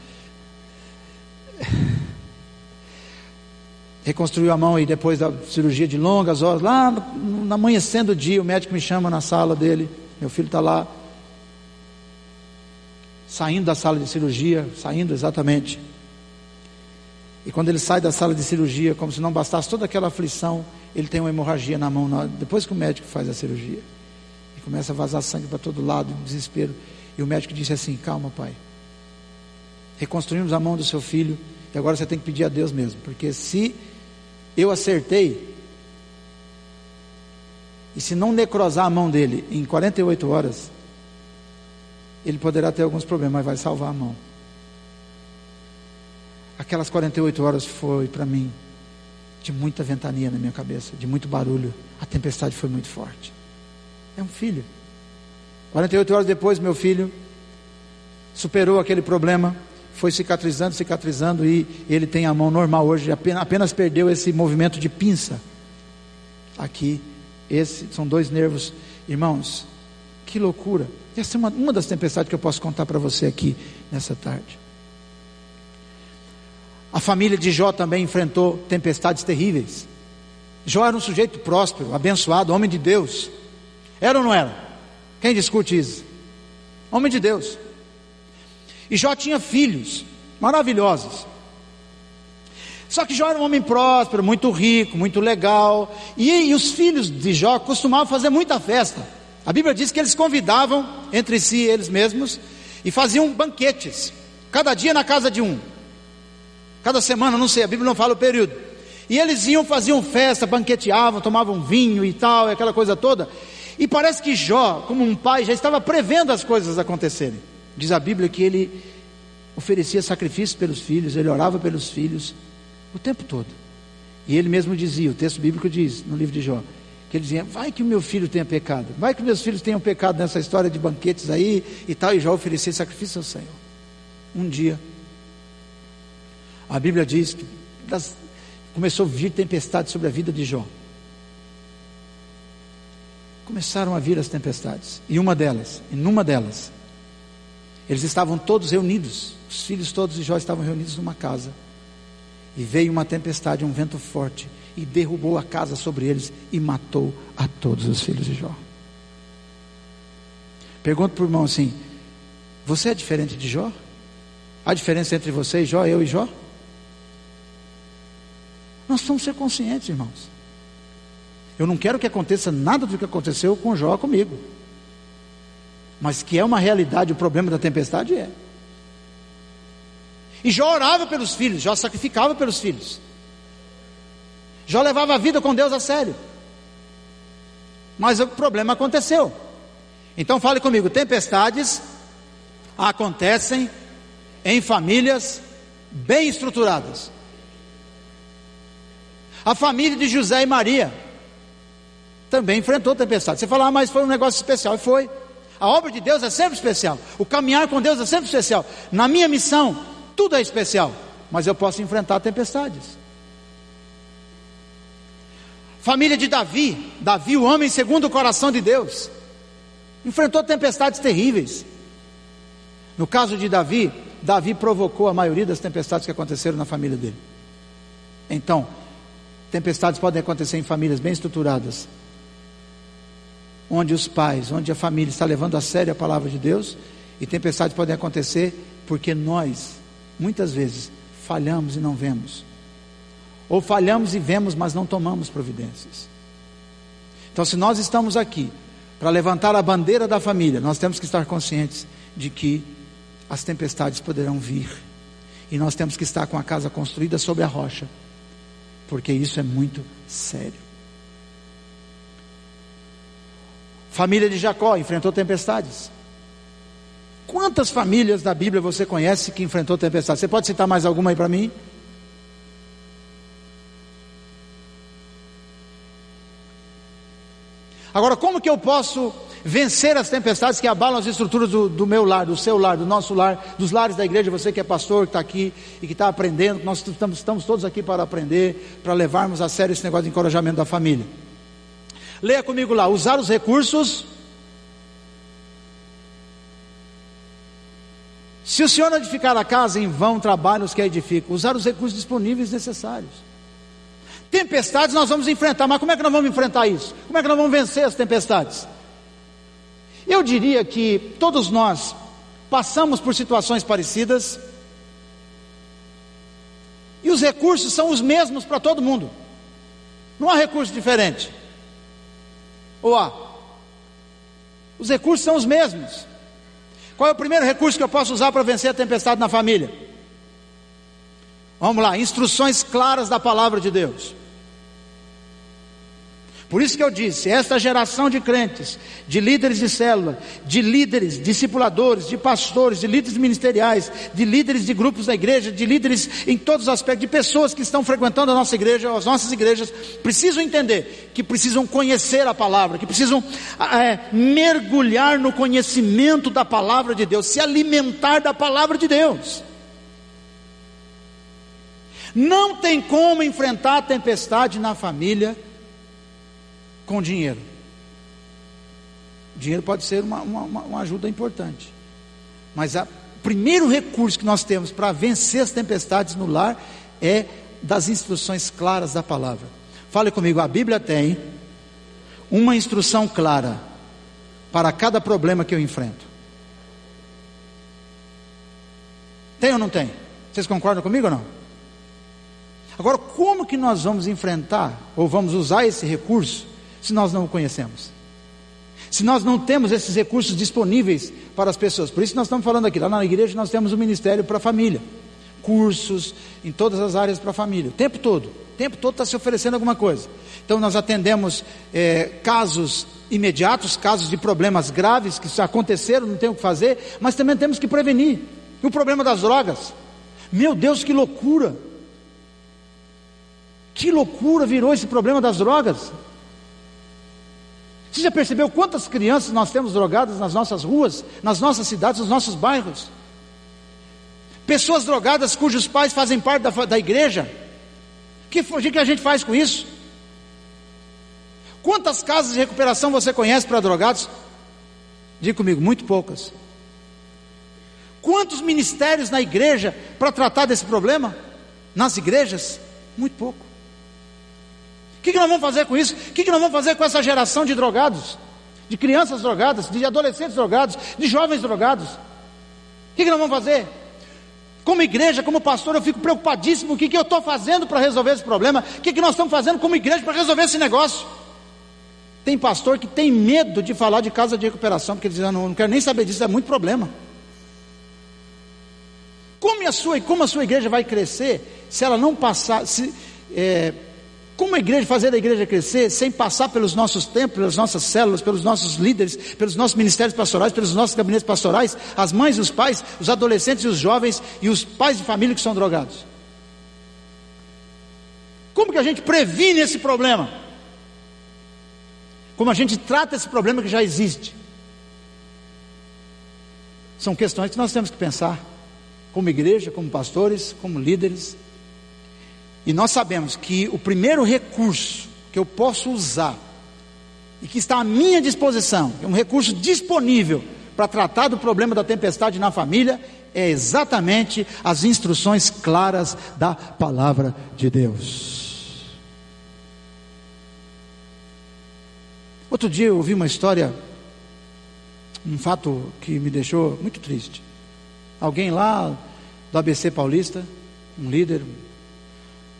Reconstruiu a mão e depois da cirurgia de longas horas, lá no, no amanhecendo o dia, o médico me chama na sala dele, meu filho está lá, saindo da sala de cirurgia, saindo exatamente. E quando ele sai da sala de cirurgia, como se não bastasse toda aquela aflição, ele tem uma hemorragia na mão, depois que o médico faz a cirurgia. E começa a vazar sangue para todo lado, em desespero. E o médico disse assim: Calma, pai. Reconstruímos a mão do seu filho. E agora você tem que pedir a Deus mesmo. Porque se eu acertei, e se não necrosar a mão dele em 48 horas, ele poderá ter alguns problemas, mas vai salvar a mão. Aquelas 48 horas foi para mim de muita ventania na minha cabeça, de muito barulho. A tempestade foi muito forte. É um filho. 48 horas depois, meu filho superou aquele problema, foi cicatrizando, cicatrizando e ele tem a mão normal hoje, apenas, apenas perdeu esse movimento de pinça. Aqui, esses são dois nervos. Irmãos, que loucura. Essa é uma, uma das tempestades que eu posso contar para você aqui nessa tarde. A família de Jó também enfrentou tempestades terríveis. Jó era um sujeito próspero, abençoado, homem de Deus. Era ou não era? Quem discute isso? Homem de Deus. E Jó tinha filhos maravilhosos. Só que Jó era um homem próspero, muito rico, muito legal. E, e os filhos de Jó costumavam fazer muita festa. A Bíblia diz que eles convidavam entre si, eles mesmos, e faziam banquetes. Cada dia na casa de um. Cada semana, não sei, a Bíblia não fala o período. E eles iam, faziam festa, banqueteavam, tomavam vinho e tal, aquela coisa toda. E parece que Jó, como um pai, já estava prevendo as coisas acontecerem. Diz a Bíblia que ele oferecia sacrifícios pelos filhos, ele orava pelos filhos o tempo todo. E ele mesmo dizia, o texto bíblico diz no livro de Jó, que ele dizia: Vai que o meu filho tenha pecado, vai que meus filhos tenham pecado nessa história de banquetes aí e tal. E Jó oferecia sacrifício ao Senhor. Um dia, a Bíblia diz que das, começou a vir tempestade sobre a vida de Jó começaram a vir as tempestades. E uma delas, e numa delas, eles estavam todos reunidos, os filhos todos de Jó estavam reunidos numa casa. E veio uma tempestade, um vento forte, e derrubou a casa sobre eles e matou a todos os filhos de Jó. Pergunto para o irmão assim: Você é diferente de Jó? Há diferença entre você e Jó, eu e Jó? Nós precisamos ser conscientes, irmãos. Eu não quero que aconteça nada do que aconteceu com Jó comigo. Mas que é uma realidade o problema da tempestade é. E Jó orava pelos filhos, Jó sacrificava pelos filhos. Jó levava a vida com Deus a sério. Mas o problema aconteceu. Então fale comigo: tempestades acontecem em famílias bem estruturadas. A família de José e Maria também enfrentou tempestade. Você fala, ah, mas foi um negócio especial. E foi. A obra de Deus é sempre especial. O caminhar com Deus é sempre especial. Na minha missão, tudo é especial. Mas eu posso enfrentar tempestades. Família de Davi, Davi, o homem segundo o coração de Deus, enfrentou tempestades terríveis. No caso de Davi, Davi provocou a maioria das tempestades que aconteceram na família dele. Então, tempestades podem acontecer em famílias bem estruturadas, onde os pais, onde a família está levando a sério a palavra de Deus, e tempestades podem acontecer porque nós, muitas vezes, falhamos e não vemos. Ou falhamos e vemos, mas não tomamos providências. Então, se nós estamos aqui para levantar a bandeira da família, nós temos que estar conscientes de que as tempestades poderão vir. E nós temos que estar com a casa construída sobre a rocha, porque isso é muito sério. Família de Jacó enfrentou tempestades. Quantas famílias da Bíblia você conhece que enfrentou tempestades? Você pode citar mais alguma aí para mim? Agora, como que eu posso vencer as tempestades que abalam as estruturas do, do, meu lar, do seu lar, do nosso lar, dos lares da igreja? Você que é pastor, que está aqui e que está aprendendo, nós estamos, estamos todos aqui para aprender, para levarmos a sério esse negócio de encorajamento da família. Leia comigo lá: usar os recursos. Se o senhor edificar a casa, em vão trabalham os que a edificam. Usar os recursos disponíveis necessários. Tempestades nós vamos enfrentar, mas como é que nós vamos enfrentar isso? Como é que nós vamos vencer as tempestades? Eu diria que todos nós passamos por situações parecidas, e os recursos são os mesmos para todo mundo, não há recurso diferente. Ou há? Os recursos são os mesmos. Qual é o primeiro recurso que eu posso usar para vencer a tempestade na família? Vamos lá, instruções claras da palavra de Deus. Por isso que eu disse, esta geração de crentes, de líderes de célula, de líderes, discipuladores, de pastores, de líderes ministeriais, de líderes de grupos da igreja, de líderes em todos os aspectos, de pessoas que estão frequentando a nossa igreja, as nossas igrejas, precisam entender que precisam conhecer a palavra, que precisam é, mergulhar no conhecimento da palavra de Deus, se alimentar da palavra de Deus. Não tem como enfrentar a tempestade na família com dinheiro. O dinheiro pode ser uma, uma, uma ajuda importante. Mas o primeiro recurso que nós temos para vencer as tempestades no lar é das instruções claras da palavra. Fale comigo, a Bíblia tem uma instrução clara para cada problema que eu enfrento. Tem ou não tem? Vocês concordam comigo ou não? Agora, como que nós vamos enfrentar ou vamos usar esse recurso se nós não o conhecemos? Se nós não temos esses recursos disponíveis para as pessoas, por isso nós estamos falando aqui, lá na igreja nós temos um ministério para a família, cursos em todas as áreas para a família, o tempo todo, o tempo todo está se oferecendo alguma coisa. Então nós atendemos é, casos imediatos, casos de problemas graves que aconteceram, não tem o que fazer, mas também temos que prevenir. E o problema das drogas, meu Deus, que loucura! Que loucura virou esse problema das drogas. Você já percebeu quantas crianças nós temos drogadas nas nossas ruas, nas nossas cidades, nos nossos bairros? Pessoas drogadas cujos pais fazem parte da, da igreja. O que, que a gente faz com isso? Quantas casas de recuperação você conhece para drogados? Diga comigo, muito poucas. Quantos ministérios na igreja para tratar desse problema? Nas igrejas? Muito pouco. O que, que, nós vamos fazer com isso? O que, que nós vamos fazer com essa geração de drogados? De crianças drogadas, de adolescentes drogados, de jovens drogados? O que, que nós vamos fazer? Como igreja, como pastor, eu fico preocupadíssimo. O que, que eu estou fazendo para resolver esse problema? O que, que nós estamos fazendo como igreja para resolver esse negócio? Tem pastor que tem medo de falar de casa de recuperação, porque diz: ah, não, não quero nem saber disso, é muito problema. Como a sua, como a sua igreja vai crescer se ela não passar, se, é, como a igreja, fazer a igreja crescer sem passar pelos nossos templos, pelas nossas células, pelos nossos líderes, pelos nossos ministérios pastorais, pelos nossos gabinetes pastorais, as mães e os pais, os adolescentes e os jovens e os pais de família que são drogados? Como que a gente previne esse problema? Como a gente trata esse problema que já existe? São questões que nós temos que pensar, como igreja, como pastores, como líderes. E nós sabemos que o primeiro recurso que eu posso usar e que está à minha disposição, é um recurso disponível para tratar do problema da tempestade na família, é exatamente as instruções claras da palavra de Deus. Outro dia eu ouvi uma história, um fato que me deixou muito triste. Alguém lá do ABC Paulista um líder,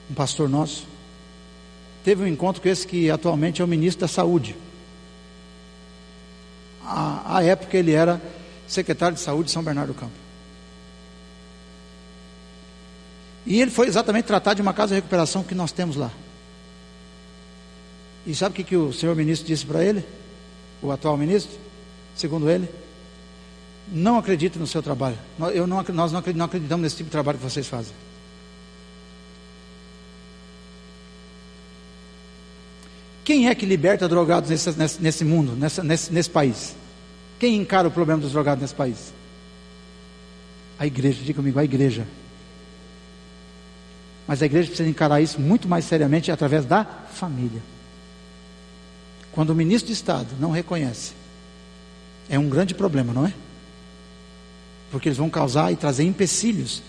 um pastor nosso, teve um encontro com esse que atualmente é o ministro da Saúde. À, época ele era secretário de Saúde de São Bernardo do Campo. E ele foi exatamente tratar de uma casa de recuperação que nós temos lá. E sabe o que, que o senhor ministro disse para ele? O atual ministro? Segundo ele? Não acredite no seu trabalho. Eu não, nós não acreditamos nesse tipo de trabalho que vocês fazem. Quem é que liberta drogados nesse, nesse, nesse mundo, nessa, nesse, nesse país? Quem encara o problema dos drogados nesse país? A igreja, diga comigo, a igreja. Mas a igreja precisa encarar isso muito mais seriamente através da família. Quando o ministro de Estado não reconhece, é um grande problema, não é? Porque eles vão causar e trazer empecilhos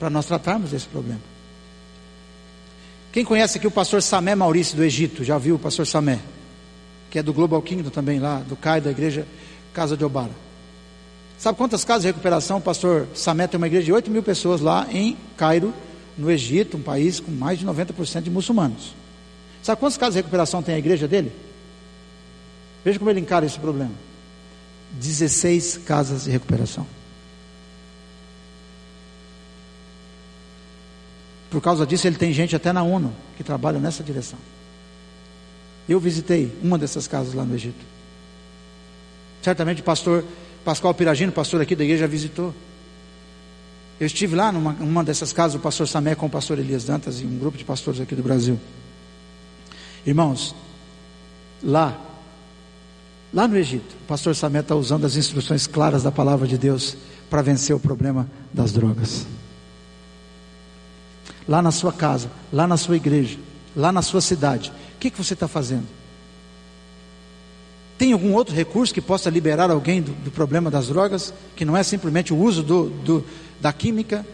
para nós tratarmos desse problema. Quem conhece aqui o pastor Samé Maurício do Egito? Já viu o pastor Samé? Que é do Global Kingdom também lá, do CAI da igreja Casa de Obara. Sabe quantas casas de recuperação o pastor Samé tem uma igreja de 8 mil pessoas lá em Cairo, no Egito, um país com mais de 90% de muçulmanos. Sabe quantas casas de recuperação tem a igreja dele? Veja como ele encara esse problema. 16 casas de recuperação. Por causa disso, ele tem gente até na ONU que trabalha nessa direção. Eu visitei uma dessas casas lá no Egito. Certamente o pastor Pascoal Piragino, pastor aqui da igreja, já visitou. Eu estive lá numa uma dessas casas, o pastor Samé com o pastor Elias Dantas e um grupo de pastores aqui do Brasil. Irmãos, lá, lá no Egito, o pastor Samé está usando as instruções claras da palavra de Deus para vencer o problema das drogas lá na sua casa, lá na sua igreja, lá na sua cidade, o que, que você está fazendo? Tem algum outro recurso que possa liberar alguém do, do, problema das drogas, que não é simplesmente o uso do, do, da química,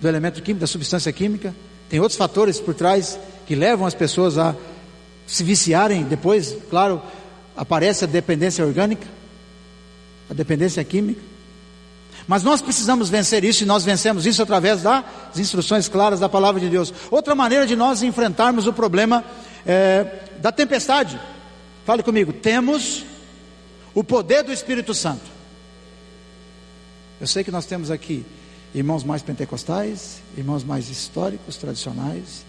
do elemento químico, da substância química? Tem outros fatores por trás que levam as pessoas a se viciarem. Depois, claro, aparece a dependência orgânica, a dependência química. Mas nós precisamos vencer isso e nós vencemos isso através das instruções claras da palavra de Deus. Outra maneira de nós enfrentarmos o problema é, da tempestade. Fale comigo, temos o poder do Espírito Santo. Eu sei que nós temos aqui irmãos mais pentecostais, irmãos mais históricos, tradicionais,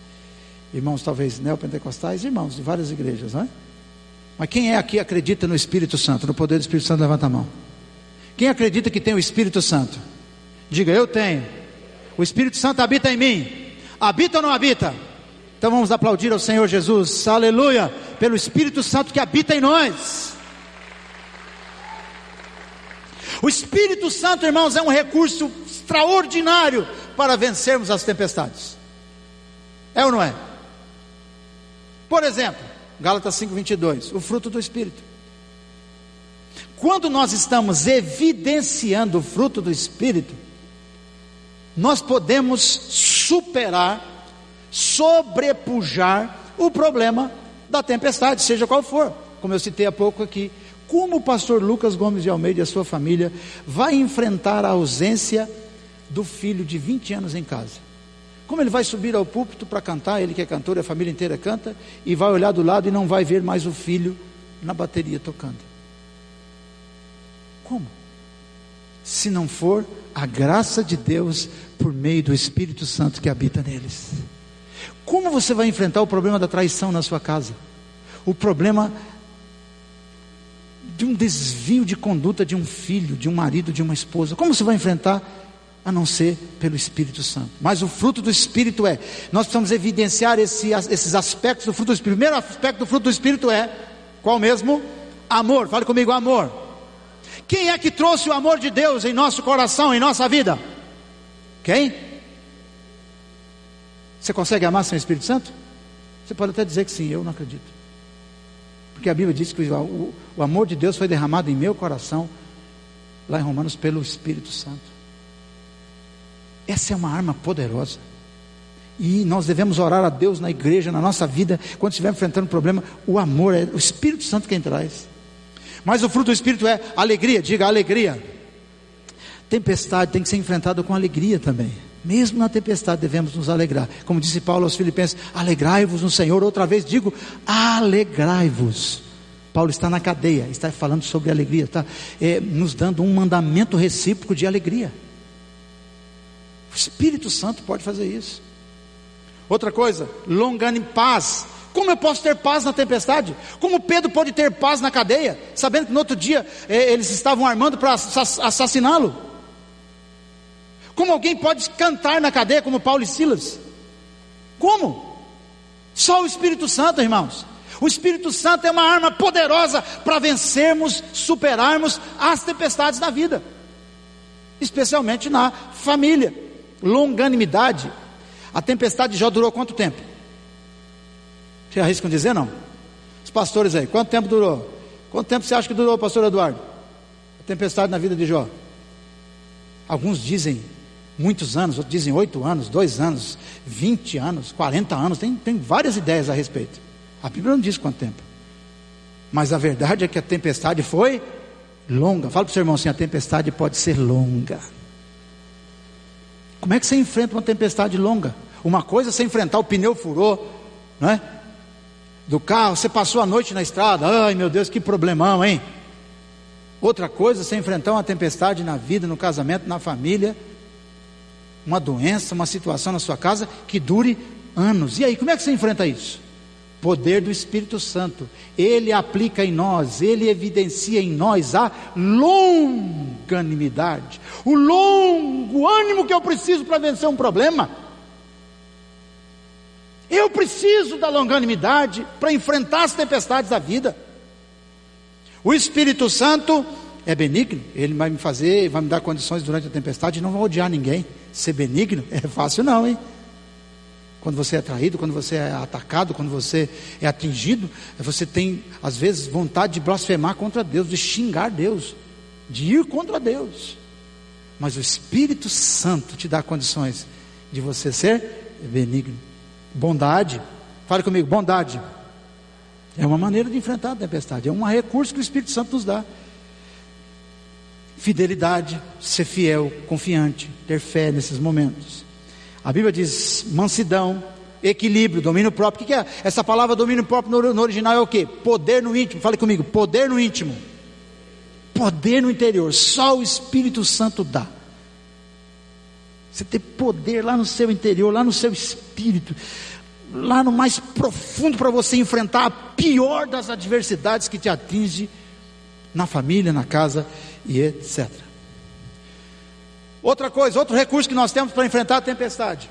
irmãos talvez neopentecostais, irmãos de várias igrejas, não é? Mas quem é aqui acredita no Espírito Santo, no poder do Espírito Santo, levanta a mão. Quem acredita que tem o Espírito Santo? Diga, eu tenho. O Espírito Santo habita em mim. Habita ou não habita? Então vamos aplaudir ao Senhor Jesus, aleluia, pelo Espírito Santo que habita em nós. O Espírito Santo, irmãos, é um recurso extraordinário para vencermos as tempestades. É ou não é? Por exemplo, Gálatas 5:22, o fruto do Espírito. Quando nós estamos evidenciando o fruto do Espírito, nós podemos superar, sobrepujar o problema da tempestade, seja qual for, como eu citei há pouco aqui. Como o pastor Lucas Gomes de Almeida e a sua família vai enfrentar a ausência do filho de 20 anos em casa? Como ele vai subir ao púlpito para cantar, ele que é cantor, a família inteira canta, e vai olhar do lado e não vai ver mais o filho na bateria tocando? Como? Se não for a graça de Deus por meio do Espírito Santo que habita neles. Como você vai enfrentar o problema da traição na sua casa? O problema de um desvio de conduta de um filho, de um marido, de uma esposa. Como você vai enfrentar? A não ser pelo Espírito Santo. Mas o fruto do Espírito é, nós precisamos evidenciar esse, esses aspectos do fruto do Espírito. O primeiro aspecto do fruto do Espírito é, qual mesmo? Amor. Fale comigo, amor. Quem é que trouxe o amor de Deus em nosso coração, em nossa vida? Quem? Você consegue amar sem o Espírito Santo? Você pode até dizer que sim, eu não acredito. Porque a Bíblia diz que o, o amor de Deus foi derramado em meu coração, lá em Romanos, pelo Espírito Santo. Essa é uma arma poderosa. E nós devemos orar a Deus na igreja, na nossa vida, quando estiver enfrentando um problema. O amor é o Espírito Santo quem traz. Mas o fruto do Espírito é alegria, diga alegria. Tempestade tem que ser enfrentada com alegria também. Mesmo na tempestade devemos nos alegrar. Como disse Paulo aos Filipenses: alegrai-vos no Senhor. Outra vez digo: alegrai-vos. Paulo está na cadeia, está falando sobre alegria, está é, nos dando um mandamento recíproco de alegria. O Espírito Santo pode fazer isso. Outra coisa, longane paz. Como eu posso ter paz na tempestade? Como Pedro pode ter paz na cadeia, sabendo que no outro dia é, eles estavam armando para assassiná-lo? Como alguém pode cantar na cadeia como Paulo e Silas? Como? Só o Espírito Santo, irmãos. O Espírito Santo é uma arma poderosa para vencermos, superarmos as tempestades da vida, especialmente na família. Longanimidade. A tempestade de Jó durou quanto tempo? Você arriscam dizer não? Os pastores aí, quanto tempo durou? Quanto tempo você acha que durou, pastor Eduardo? A tempestade na vida de Jó? Alguns dizem muitos anos, outros dizem oito anos, dois anos, vinte anos, quarenta anos, tem, tem várias ideias a respeito. A Bíblia não diz quanto tempo. Mas a verdade é que a tempestade foi longa. Fala para o seu irmão assim: a tempestade pode ser longa. Como é que você enfrenta uma tempestade longa? Uma coisa é você enfrentar o pneu furou, não é? Do carro, você passou a noite na estrada, ai meu Deus, que problemão, hein? Outra coisa você enfrentar uma tempestade na vida, no casamento, na família, uma doença, uma situação na sua casa que dure anos. E aí, como é que você enfrenta isso? poder do Espírito Santo. Ele aplica em nós, ele evidencia em nós a longanimidade, o longo ânimo que eu preciso para vencer um problema. Eu preciso da longanimidade para enfrentar as tempestades da vida. O Espírito Santo é benigno, ele vai me fazer, vai me dar condições durante a tempestade, não vou odiar ninguém. Ser benigno é fácil não, hein? quando você é traído, quando você é atacado, quando você é atingido, você tem, às vezes, vontade de blasfemar contra Deus, de xingar Deus, de ir contra Deus. Mas o Espírito Santo te dá condições de você ser benigno. Bondade, fale comigo, bondade. É uma maneira de enfrentar a tempestade, é um recurso que o Espírito Santo nos dá. Fidelidade, ser fiel, confiante, ter fé nesses momentos. A Bíblia diz mansidão, equilíbrio, domínio próprio. O que é? Essa palavra domínio próprio no original é o que? Poder no íntimo. Fale comigo, poder no íntimo. Poder no interior. Só o Espírito Santo dá. Você ter poder lá no seu interior, lá no seu espírito, lá no mais profundo para você enfrentar a pior das adversidades que te atinge na família, na casa e etc. Outra coisa, outro recurso que nós temos para enfrentar a tempestade.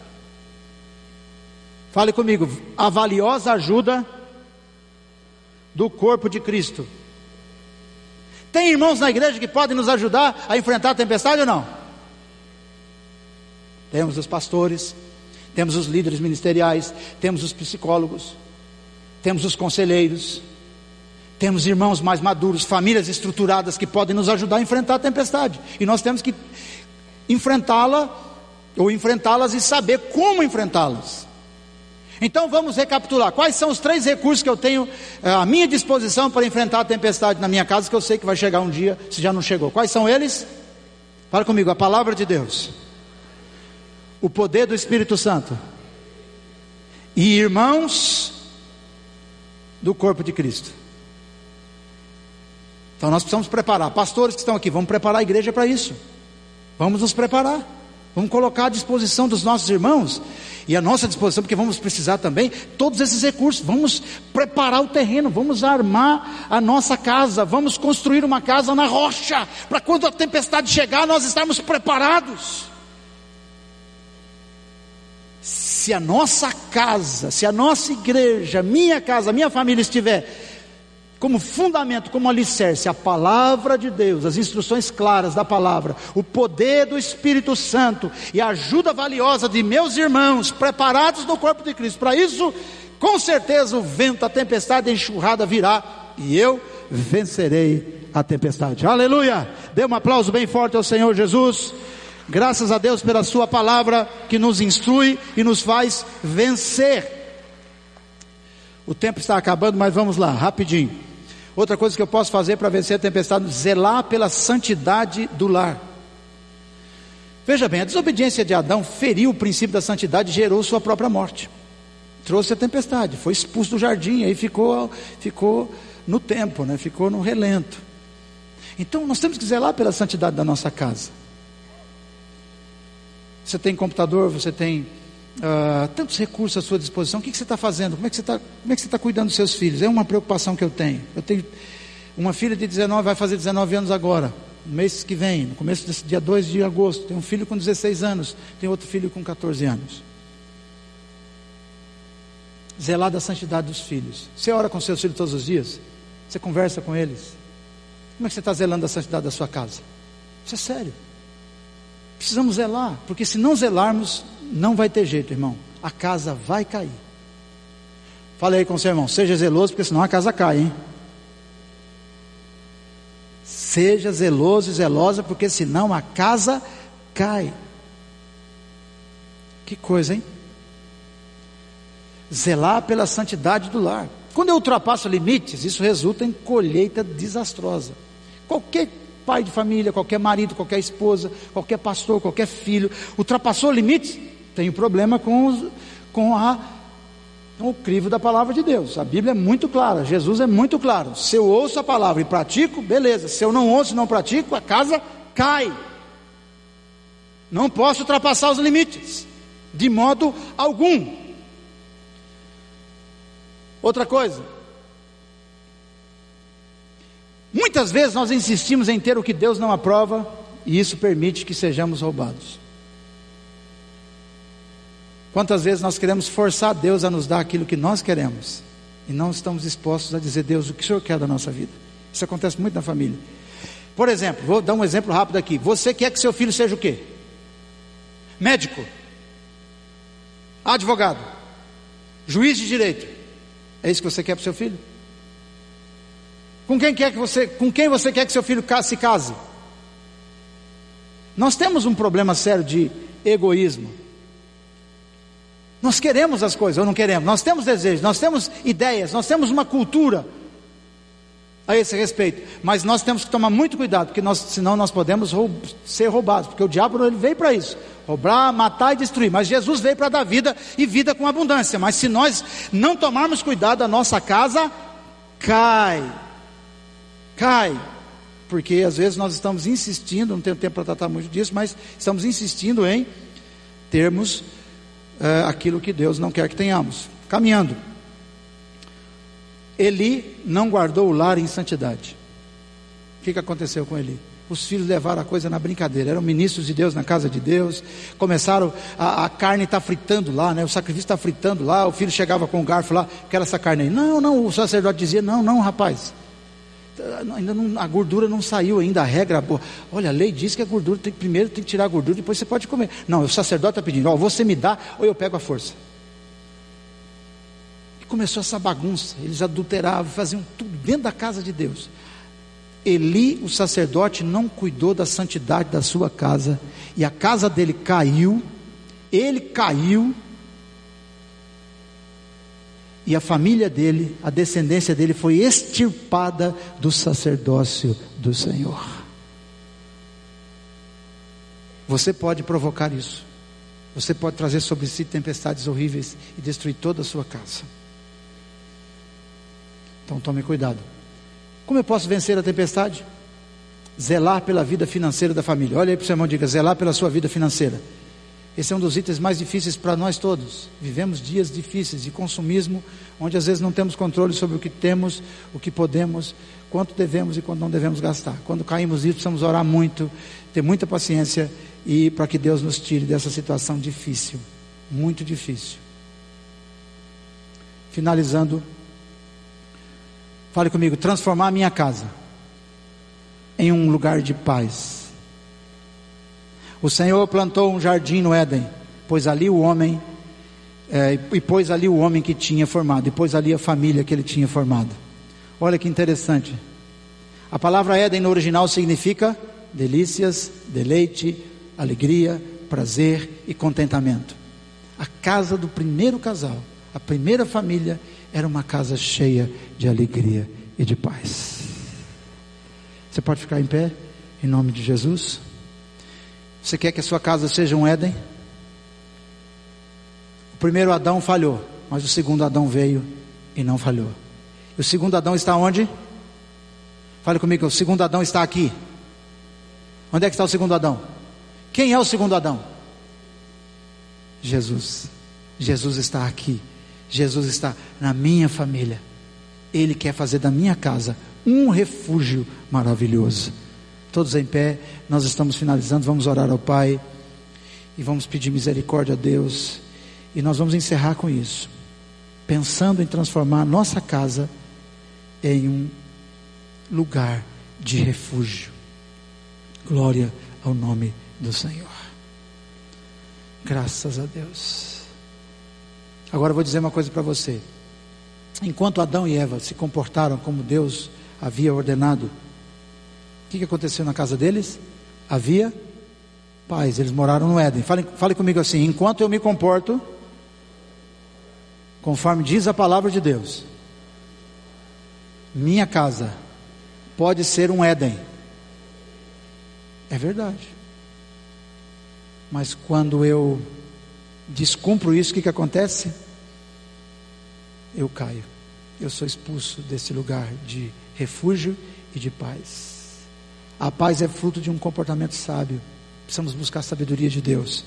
Fale comigo, a valiosa ajuda do corpo de Cristo. Tem irmãos na igreja que podem nos ajudar a enfrentar a tempestade ou não? Temos os pastores, temos os líderes ministeriais, temos os psicólogos, temos os conselheiros, temos irmãos mais maduros, famílias estruturadas que podem nos ajudar a enfrentar a tempestade. E nós temos que enfrentá-la ou enfrentá-las e saber como enfrentá-las. Então vamos recapitular. Quais são os três recursos que eu tenho eh, à minha disposição para enfrentar a tempestade na minha casa, que eu sei que vai chegar um dia, se já não chegou? Quais são eles? Fala comigo, a palavra de Deus, o poder do Espírito Santo e irmãos do corpo de Cristo. Então nós precisamos preparar. Pastores que estão aqui, vamos preparar a igreja para isso. Vamos nos preparar. Vamos colocar à disposição dos nossos irmãos e à nossa disposição, porque vamos precisar também todos esses recursos. Vamos preparar o terreno, vamos armar a nossa casa, vamos construir uma casa na rocha, para quando a tempestade chegar, nós estarmos preparados. Se a nossa casa, se a nossa igreja, minha casa, minha família estiver como fundamento, como alicerce, a palavra de Deus, as instruções claras da palavra, o poder do Espírito Santo e a ajuda valiosa de meus irmãos, preparados no corpo de Cristo. Para isso, com certeza o vento, a tempestade, a enxurrada virá e eu vencerei a tempestade. Aleluia! Dê um aplauso bem forte ao Senhor Jesus. Graças a Deus pela Sua palavra que nos instrui e nos faz vencer. O tempo está acabando, mas vamos lá, rapidinho. Outra coisa que eu posso fazer para vencer a tempestade, zelar pela santidade do lar. Veja bem, a desobediência de Adão feriu o princípio da santidade e gerou sua própria morte. Trouxe a tempestade, foi expulso do jardim, aí ficou, ficou no tempo, né? ficou no relento. Então nós temos que zelar pela santidade da nossa casa. Você tem computador, você tem uh, tantos recursos à sua disposição. O que, que você está fazendo? Como é que você está tá cuidando dos seus filhos? É uma preocupação que eu tenho. Eu tenho uma filha de 19, vai fazer 19 anos agora no mês que vem, no começo desse dia 2 de agosto, tem um filho com 16 anos, tem outro filho com 14 anos. Zelar da santidade dos filhos. Você ora com seus filhos todos os dias? Você conversa com eles? Como é que você está zelando da santidade da sua casa? Isso é sério. Precisamos zelar, porque se não zelarmos, não vai ter jeito, irmão. A casa vai cair. Fale aí com seu irmão, seja zeloso, porque senão a casa cai, hein? Seja zeloso e zelosa, porque senão a casa cai. Que coisa, hein? Zelar pela santidade do lar. Quando eu ultrapasso limites, isso resulta em colheita desastrosa. Qualquer pai de família, qualquer marido, qualquer esposa, qualquer pastor, qualquer filho, ultrapassou limites, tem um problema com, com a o crivo da palavra de Deus. A Bíblia é muito clara, Jesus é muito claro. Se eu ouço a palavra e pratico, beleza. Se eu não ouço e não pratico, a casa cai. Não posso ultrapassar os limites, de modo algum. Outra coisa. Muitas vezes nós insistimos em ter o que Deus não aprova, e isso permite que sejamos roubados. Quantas vezes nós queremos forçar Deus a nos dar aquilo que nós queremos e não estamos dispostos a dizer, Deus, o que o Senhor quer da nossa vida? Isso acontece muito na família. Por exemplo, vou dar um exemplo rápido aqui. Você quer que seu filho seja o quê? Médico, advogado, juiz de direito. É isso que você quer para o seu filho? Com quem quer que você, com quem você quer que seu filho se case? Nós temos um problema sério de egoísmo. Nós queremos as coisas ou não queremos? Nós temos desejos, nós temos ideias, nós temos uma cultura a esse respeito. Mas nós temos que tomar muito cuidado, porque nós, senão nós podemos roub ser roubados, porque o diabo ele veio para isso, roubar, matar e destruir. Mas Jesus veio para dar vida e vida com abundância. Mas se nós não tomarmos cuidado, a nossa casa cai, cai. Porque às vezes nós estamos insistindo, não tenho tempo para tratar muito disso, mas estamos insistindo em termos é, aquilo que Deus não quer que tenhamos. Caminhando. Eli não guardou o lar em santidade. O que, que aconteceu com Eli? Os filhos levaram a coisa na brincadeira, eram ministros de Deus na casa de Deus, começaram, a, a carne está fritando lá, né? o sacrifício está fritando lá, o filho chegava com o garfo lá, quer essa carne aí. Não, não, o sacerdote dizia: não, não, rapaz, ainda não, a gordura não saiu ainda, a regra, olha, a lei diz que a gordura tem, primeiro tem que tirar a gordura, depois você pode comer. Não, o sacerdote está pedindo, ó, você me dá ou eu pego a força. E começou essa bagunça, eles adulteravam, faziam tudo dentro da casa de Deus. Eli, o sacerdote, não cuidou da santidade da sua casa, e a casa dele caiu, ele caiu, e a família dele, a descendência dele foi extirpada do sacerdócio do Senhor. Você pode provocar isso. Você pode trazer sobre si tempestades horríveis e destruir toda a sua casa. Então tome cuidado. Como eu posso vencer a tempestade? Zelar pela vida financeira da família. Olha aí para o seu irmão e diga: zelar pela sua vida financeira. Esse é um dos itens mais difíceis para nós todos. Vivemos dias difíceis de consumismo, onde às vezes não temos controle sobre o que temos, o que podemos, quanto devemos e quanto não devemos gastar. Quando caímos nisso, precisamos orar muito, ter muita paciência e para que Deus nos tire dessa situação difícil, muito difícil. Finalizando, fale comigo: transformar a minha casa em um lugar de paz o Senhor plantou um jardim no Éden, pois ali o homem, é, e pôs ali o homem que tinha formado, e pôs ali a família que ele tinha formado. Olha que interessante. A palavra Éden no original significa delícias, deleite, alegria, prazer e contentamento. A casa do primeiro casal, a primeira família, era uma casa cheia de alegria e de paz. Você pode ficar em pé, em nome de Jesus? Você quer que a sua casa seja um Éden? O primeiro Adão falhou, mas o segundo Adão veio e não falhou. E o segundo Adão está onde? Fale comigo, o segundo Adão está aqui. Onde é que está o segundo Adão? Quem é o segundo Adão? Jesus. Jesus está aqui. Jesus está na minha família. Ele quer fazer da minha casa um refúgio maravilhoso. Todos em pé, nós estamos finalizando, vamos orar ao Pai e vamos pedir misericórdia a Deus. E nós vamos encerrar com isso, pensando em transformar nossa casa em um lugar de refúgio. Glória ao nome do Senhor. Graças a Deus. Agora eu vou dizer uma coisa para você. Enquanto Adão e Eva se comportaram como Deus havia ordenado, que, que aconteceu na casa deles? Havia paz, eles moraram no Éden. Fale, fale comigo assim: enquanto eu me comporto, conforme diz a palavra de Deus, minha casa pode ser um Éden. É verdade. Mas quando eu descumpro isso, o que, que acontece? Eu caio. Eu sou expulso desse lugar de refúgio e de paz. A paz é fruto de um comportamento sábio. Precisamos buscar a sabedoria de Deus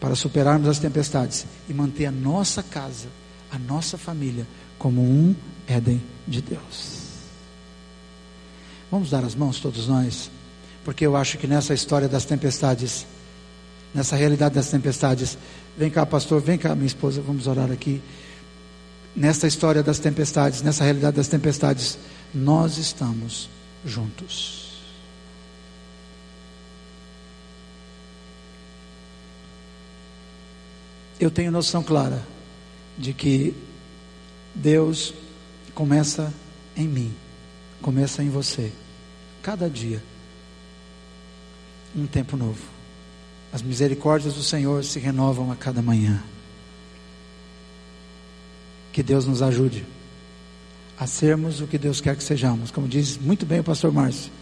para superarmos as tempestades e manter a nossa casa, a nossa família, como um Éden de Deus. Vamos dar as mãos, todos nós, porque eu acho que nessa história das tempestades, nessa realidade das tempestades, vem cá, pastor, vem cá, minha esposa, vamos orar aqui. Nessa história das tempestades, nessa realidade das tempestades, nós estamos juntos. Eu tenho noção clara de que Deus começa em mim, começa em você cada dia um tempo novo. As misericórdias do Senhor se renovam a cada manhã. Que Deus nos ajude a sermos o que Deus quer que sejamos. Como diz muito bem o pastor Márcio,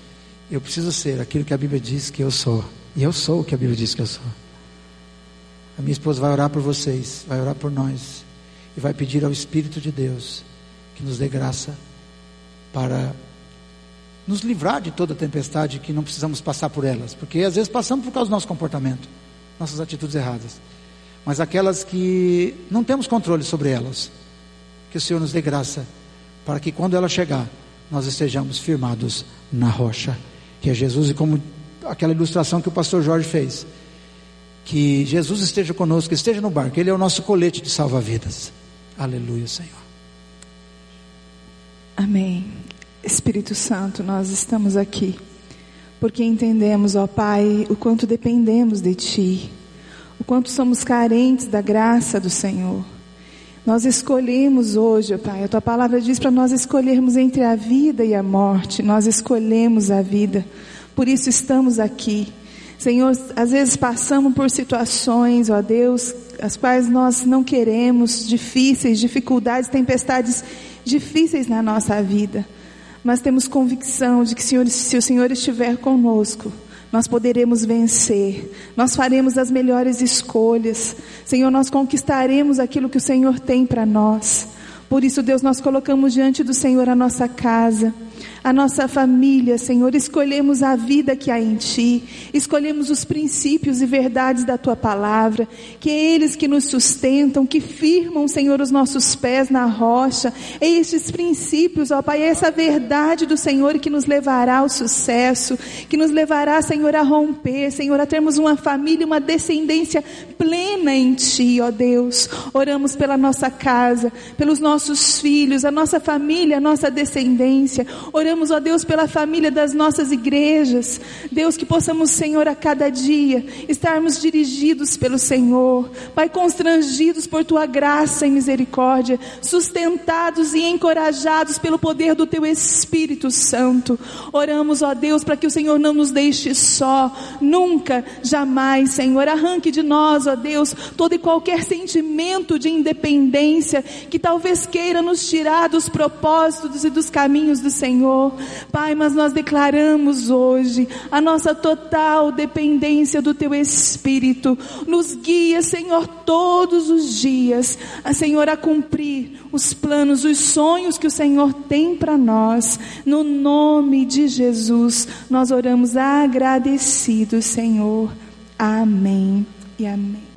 eu preciso ser aquilo que a Bíblia diz que eu sou. E eu sou o que a Bíblia diz que eu sou. A minha esposa vai orar por vocês, vai orar por nós e vai pedir ao Espírito de Deus que nos dê graça para nos livrar de toda tempestade que não precisamos passar por elas, porque às vezes passamos por causa do nosso comportamento, nossas atitudes erradas. Mas aquelas que não temos controle sobre elas, que o Senhor nos dê graça para que quando ela chegar, nós estejamos firmados na rocha, que é Jesus, e como aquela ilustração que o pastor Jorge fez, que Jesus esteja conosco, esteja no barco, Ele é o nosso colete de salva-vidas. Aleluia, Senhor. Amém. Espírito Santo, nós estamos aqui porque entendemos, ó Pai, o quanto dependemos de Ti, o quanto somos carentes da graça do Senhor. Nós escolhemos hoje, ó Pai, a Tua palavra diz para nós escolhermos entre a vida e a morte, nós escolhemos a vida, por isso estamos aqui. Senhor, às vezes passamos por situações, ó Deus, as quais nós não queremos, difíceis, dificuldades, tempestades difíceis na nossa vida. Mas temos convicção de que Senhor, se o Senhor estiver conosco, nós poderemos vencer, nós faremos as melhores escolhas, Senhor, nós conquistaremos aquilo que o Senhor tem para nós. Por isso, Deus, nós colocamos diante do Senhor a nossa casa, a nossa família, Senhor, escolhemos a vida que há em Ti, escolhemos os princípios e verdades da Tua palavra, que é eles que nos sustentam, que firmam, Senhor, os nossos pés na rocha, é estes princípios, ó Pai, é essa verdade do Senhor que nos levará ao sucesso, que nos levará, Senhor, a romper, Senhor, a termos uma família, uma descendência plena em Ti, ó Deus. Oramos pela nossa casa, pelos nossos filhos, a nossa família, a nossa descendência, Oramos, ó Deus, pela família das nossas igrejas. Deus, que possamos, Senhor, a cada dia estarmos dirigidos pelo Senhor. Pai, constrangidos por tua graça e misericórdia, sustentados e encorajados pelo poder do teu Espírito Santo. Oramos, ó Deus, para que o Senhor não nos deixe só, nunca, jamais, Senhor. Arranque de nós, ó Deus, todo e qualquer sentimento de independência que talvez queira nos tirar dos propósitos e dos caminhos do Senhor. Senhor. Pai, mas nós declaramos hoje a nossa total dependência do Teu Espírito. Nos guia, Senhor, todos os dias, a Senhor, a cumprir os planos, os sonhos que o Senhor tem para nós. No nome de Jesus, nós oramos agradecidos, Senhor. Amém e amém.